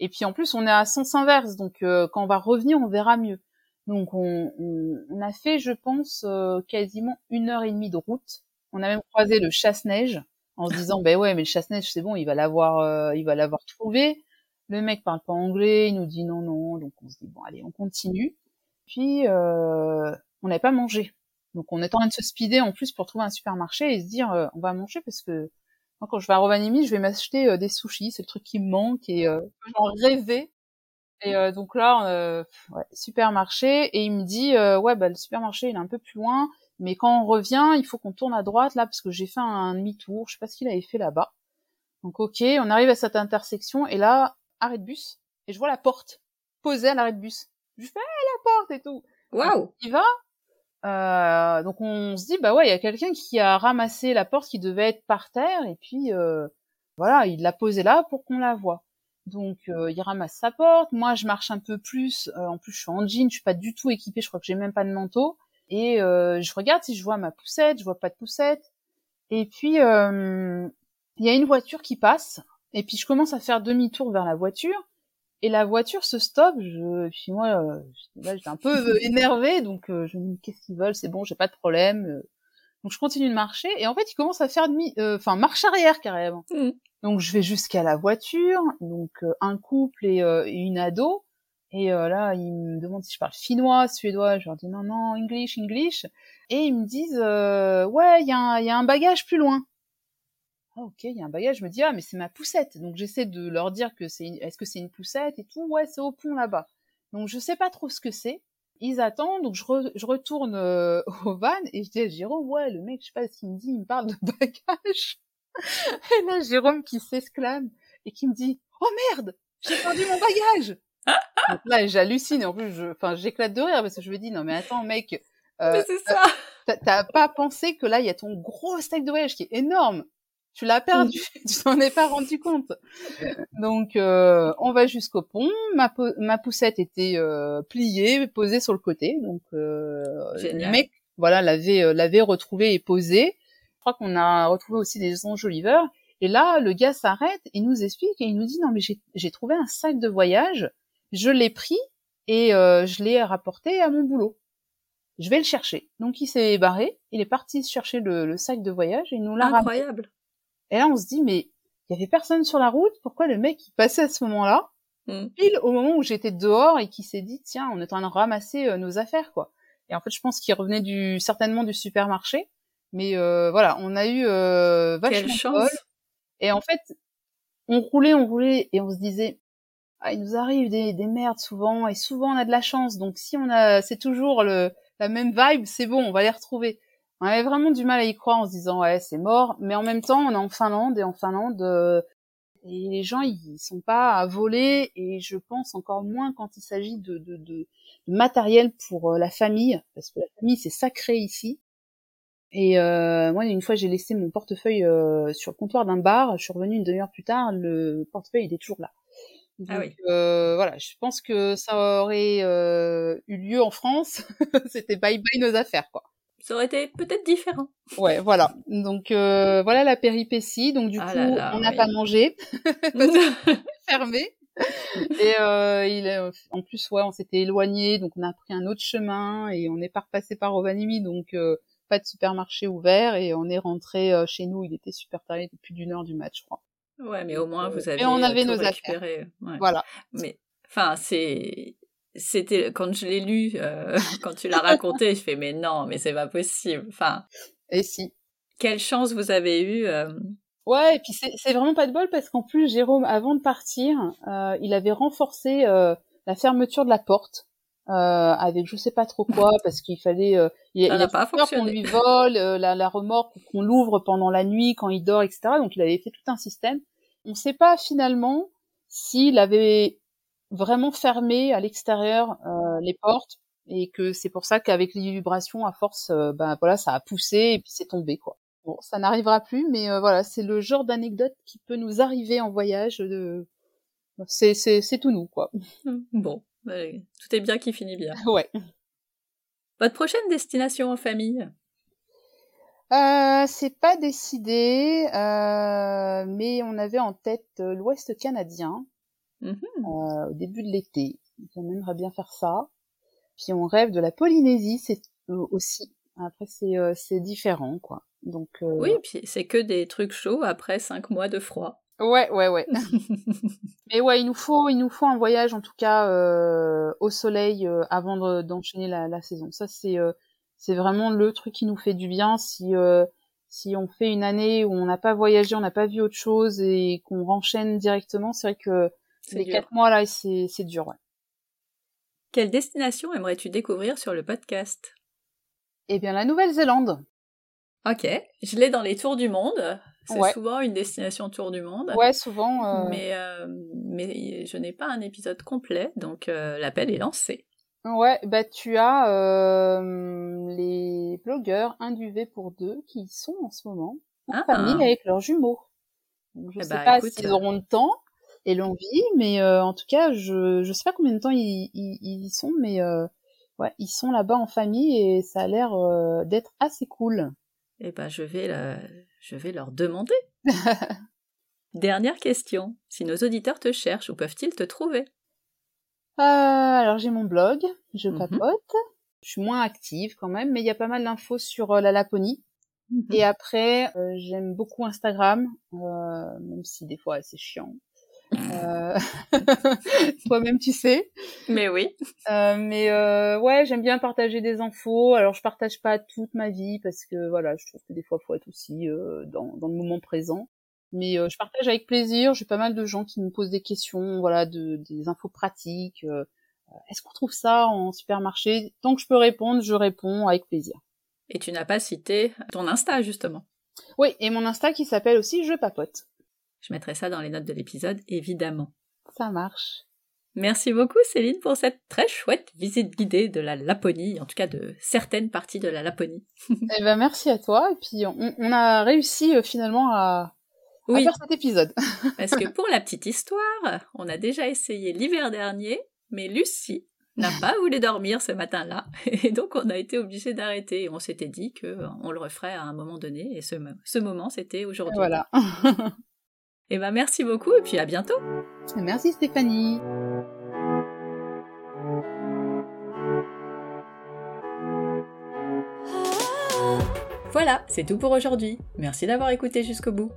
Et puis en plus on est à sens inverse, donc euh, quand on va revenir on verra mieux. Donc on, on, a fait je pense quasiment une heure et demie de route. On a même croisé le chasse-neige en se disant ben ouais mais le chasse-neige c'est bon il va l'avoir il va l'avoir trouvé. Le mec parle pas anglais, il nous dit non, non, donc on se dit bon allez, on continue. Puis euh, on n'avait pas mangé, donc on est en train de se speeder en plus pour trouver un supermarché et se dire euh, on va manger parce que moi quand je vais à Rovaniemi, je vais m'acheter euh, des sushis, c'est le truc qui me manque et j'en rêvais. Et donc là, ouais, supermarché et il me dit ouais bah le supermarché il est un peu plus loin, mais quand on revient, il faut qu'on tourne à droite là parce que j'ai fait un demi-tour, je sais pas ce qu'il avait fait là-bas. Donc ok, on arrive à cette intersection et là arrêt de bus et je vois la porte posée à l'arrêt de bus. Je fais la porte et tout. Waouh. Il va. Euh, donc on se dit bah ouais il y a quelqu'un qui a ramassé la porte qui devait être par terre et puis euh, voilà il l'a posée là pour qu'on la voit. Donc euh, il ramasse sa porte. Moi je marche un peu plus. Euh, en plus je suis en jean, je suis pas du tout équipée. Je crois que j'ai même pas de manteau. Et euh, je regarde si je vois ma poussette. Je vois pas de poussette. Et puis il y a une voiture qui passe et puis je commence à faire demi-tour vers la voiture, et la voiture se stoppe. Je, puis moi, euh, là, j'étais un peu euh, énervée, donc euh, je me dis qu'est-ce qu'ils veulent, c'est bon, j'ai pas de problème. Euh. Donc je continue de marcher, et en fait, ils commencent à faire demi, enfin marche arrière carrément. Mmh. Donc je vais jusqu'à la voiture, donc un couple et, une ado. Et là, ils me demandent si je parle finnois, suédois. Je leur dis non, non, English, English. Et ils me disent ouais, il y, y, a un bagage plus loin ah ok, il y a un bagage. Je me dis ah mais c'est ma poussette. Donc j'essaie de leur dire que c'est est-ce que c'est une poussette et tout. Ouais, c'est au pont là-bas. Donc je sais pas trop ce que c'est. Ils attendent, donc je, je retourne euh, au van et je dis à Jérôme ouais le mec je sais pas ce qu'il me dit, il me parle de bagage. et là Jérôme qui s'exclame et qui me dit oh merde j'ai perdu mon bagage. donc là j'hallucine en plus je enfin j'éclate de rire parce que je me dis non mais attends mec. Euh, mais c'est ça. T'as pas pensé que là il y a ton gros steak de voyage qui est énorme tu l'as perdu, tu t'en es pas rendu compte. Donc euh, on va jusqu'au pont. Ma, ma poussette était euh, pliée, posée sur le côté. Donc euh, le mec, voilà, l'avait euh, l'avait retrouvée et posée. Je crois qu'on a retrouvé aussi des enjoliveurs. Et là, le gars s'arrête et nous explique et il nous dit non mais j'ai trouvé un sac de voyage, je l'ai pris et euh, je l'ai rapporté à mon boulot. Je vais le chercher. Donc il s'est barré, il est parti chercher le, le sac de voyage et il nous l'a Incroyable. Et là, on se dit, mais il y avait personne sur la route, pourquoi le mec il passait à ce moment-là, mm. pile au moment où j'étais dehors et qui s'est dit, tiens, on est en train de ramasser euh, nos affaires, quoi. Et en fait, je pense qu'il revenait du certainement du supermarché, mais euh, voilà, on a eu euh, vachement chance. Et en fait, on roulait, on roulait, et on se disait, ah, il nous arrive des, des merdes souvent, et souvent on a de la chance, donc si on a, c'est toujours le, la même vibe, c'est bon, on va les retrouver on avait vraiment du mal à y croire en se disant ouais c'est mort, mais en même temps on est en Finlande et en Finlande euh, et les gens ils sont pas à voler et je pense encore moins quand il s'agit de, de, de, matériel pour euh, la famille parce que la famille c'est sacré ici. Et euh, moi, une fois, j'ai laissé mon portefeuille euh, sur le comptoir d'un bar. Je suis revenue une demi-heure plus tard. Le portefeuille il est toujours là. ah oui. Euh, voilà, je pense que ça aurait euh, eu lieu en France. C'était bye bye nos affaires, quoi. Ça aurait été peut-être différent. Ouais, voilà. Donc euh, voilà la péripétie. Donc du Ah coup, là là, on n'a oui. pas mangé, fermé. Et euh, il est- en plus, ouais, on s'était éloigné, donc on a pris un autre chemin et on n'est pas repassé par Rovaniemi, donc euh, pas de supermarché ouvert et on est rentré euh, chez nous. Il était super tard, plus d'une heure du match, je crois. Ouais, mais au moins vous Mais avez on euh, avait nos affaires. récupéré. Ouais. Voilà. Mais enfin, c'est c'était quand je l'ai lu, euh, quand tu l'as raconté, je fais mais non, mais c'est pas possible. Enfin, Et si. quelle chance vous avez eue. euh, Ouais, et puis c'est vraiment pas de bol parce qu'en plus Jérôme, avant de partir, euh, il avait renforcé la fermeture de la porte avec je sais pas trop quoi parce qu'il fallait. Il, Ça il a pas peur qu'on lui vole la, la remorque qu'on l'ouvre pendant la nuit quand il dort, etc. Donc il avait fait tout un système. On sait pas finalement s'il avait vraiment fermé à l'extérieur euh, les portes et que c'est pour ça qu'avec les vibrations à force, euh, ben voilà, ça a poussé et puis c'est tombé quoi. Bon, ça n'arrivera plus, mais euh, voilà, c'est le genre d'anecdote qui peut nous arriver en voyage. De... C'est, c'est, c'est tout nous, quoi. Bon, euh, tout est bien qui finit bien. Ouais. Votre prochaine destination en famille? Euh, c'est pas décidé, euh, mais on avait en tête euh, l'Ouest canadien Mhm. euh, au début de l'été. On aimerait bien faire ça. Puis on rêve de la Polynésie, c'est euh, aussi. Après, c'est, euh, c'est différent, quoi. Donc. euh, Oui, puis c'est que des trucs chauds après cinq mois de froid. Ouais, ouais, ouais. Mais ouais, il nous faut, il nous faut un voyage en tout cas euh, au soleil euh, avant de- d'enchaîner la, la saison. Ça c'est, euh, c'est vraiment le truc qui nous fait du bien. Si euh, si on fait une année où on n'a pas voyagé, on n'a pas vu autre chose et qu'on renchaîne directement, c'est vrai que les dur. quatre mois là, c'est c'est dur. Ouais. Quelle destination aimerais-tu découvrir sur le podcast? Eh bien, la Nouvelle-Zélande. Ok, je l'ai dans les tours du monde. C'est Ouais. souvent une destination tour du monde. Ouais, souvent. euh, Mais, euh, mais je n'ai pas un épisode complet, donc euh, l'appel est lancé. Ouais, bah tu as euh, les blogueurs un duvet pour deux qui sont en ce moment en Ah. famille avec leurs jumeaux. Donc, je Eh sais bah, pas s'ils auront le temps et l'envie, mais euh, en tout cas, je je sais pas combien de temps ils, ils, ils y sont, mais euh, ouais, ils sont là-bas en famille et ça a l'air euh, d'être assez cool. Eh ben, je vais, je vais leur demander. Dernière question. Si nos auditeurs te cherchent, où peuvent-ils te trouver? Euh, alors j'ai mon blog, je Mhm. papote. Je suis moins active quand même, mais il y a pas mal d'infos sur euh, la Laponie. Mhm. Et après, euh, j'aime beaucoup Instagram, euh, même si des fois c'est chiant. Euh... Toi-même, tu sais. Mais oui. Euh, mais euh, ouais, j'aime bien partager des infos. Alors, je partage pas toute ma vie parce que voilà, je trouve que des fois, faut être aussi euh, dans, dans le moment présent. Mais euh, je partage avec plaisir. J'ai pas mal de gens qui me posent des questions, voilà, de, des infos pratiques. Euh, Est-ce qu'on trouve ça en supermarché? Tant que je peux répondre, je réponds avec plaisir. Et tu n'as pas cité ton Insta, justement? Oui, et mon Insta qui s'appelle aussi Je papote. Je mettrai ça dans les notes de l'épisode, évidemment. Ça marche. Merci beaucoup Céline pour cette très chouette visite guidée de la Laponie, en tout cas de certaines parties de la Laponie. Eh ben merci à toi. Et puis on, on a réussi euh, finalement à, à Oui, faire cet épisode. parce que pour la petite histoire, on a déjà essayé l'hiver dernier, mais Lucie n'a pas voulu dormir ce matin-là, et donc on a été obligé d'arrêter. On s'était dit que on le referait à un moment donné, et ce, ce moment c'était aujourd'hui. voilà. Et ben merci beaucoup, et puis à bientôt. merci Stéphanie. Voilà, c'est tout pour aujourd'hui. Merci d'avoir écouté jusqu'au bout.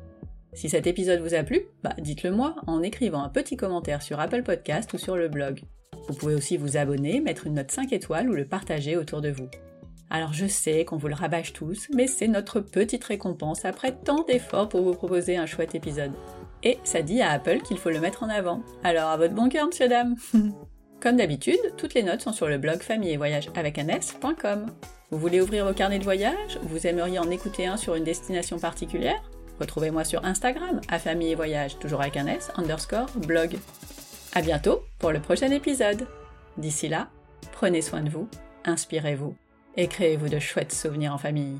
Si cet épisode vous a plu, bah dites-le moi en écrivant un petit commentaire sur Apple Podcast ou sur le blog. Vous pouvez aussi vous abonner, mettre une note 5 étoiles ou le partager autour de vous. Alors je sais qu'on vous le rabâche tous, mais c'est notre petite récompense après tant d'efforts pour vous proposer un chouette épisode. Et ça dit à Apple qu'il faut le mettre en avant. Alors à votre bon cœur, monsieur dame Comme d'habitude, toutes les notes sont sur le blog famille et voyage avec un. Vous voulez ouvrir vos carnets de voyage? Ou vous aimeriez en écouter un sur une destination particulière? Retrouvez-moi sur Instagram, à famille et voyage, toujours avec un s, underscore, blog. À bientôt pour le prochain épisode. D'ici là, prenez soin de vous, inspirez-vous et créez-vous de chouettes souvenirs en famille.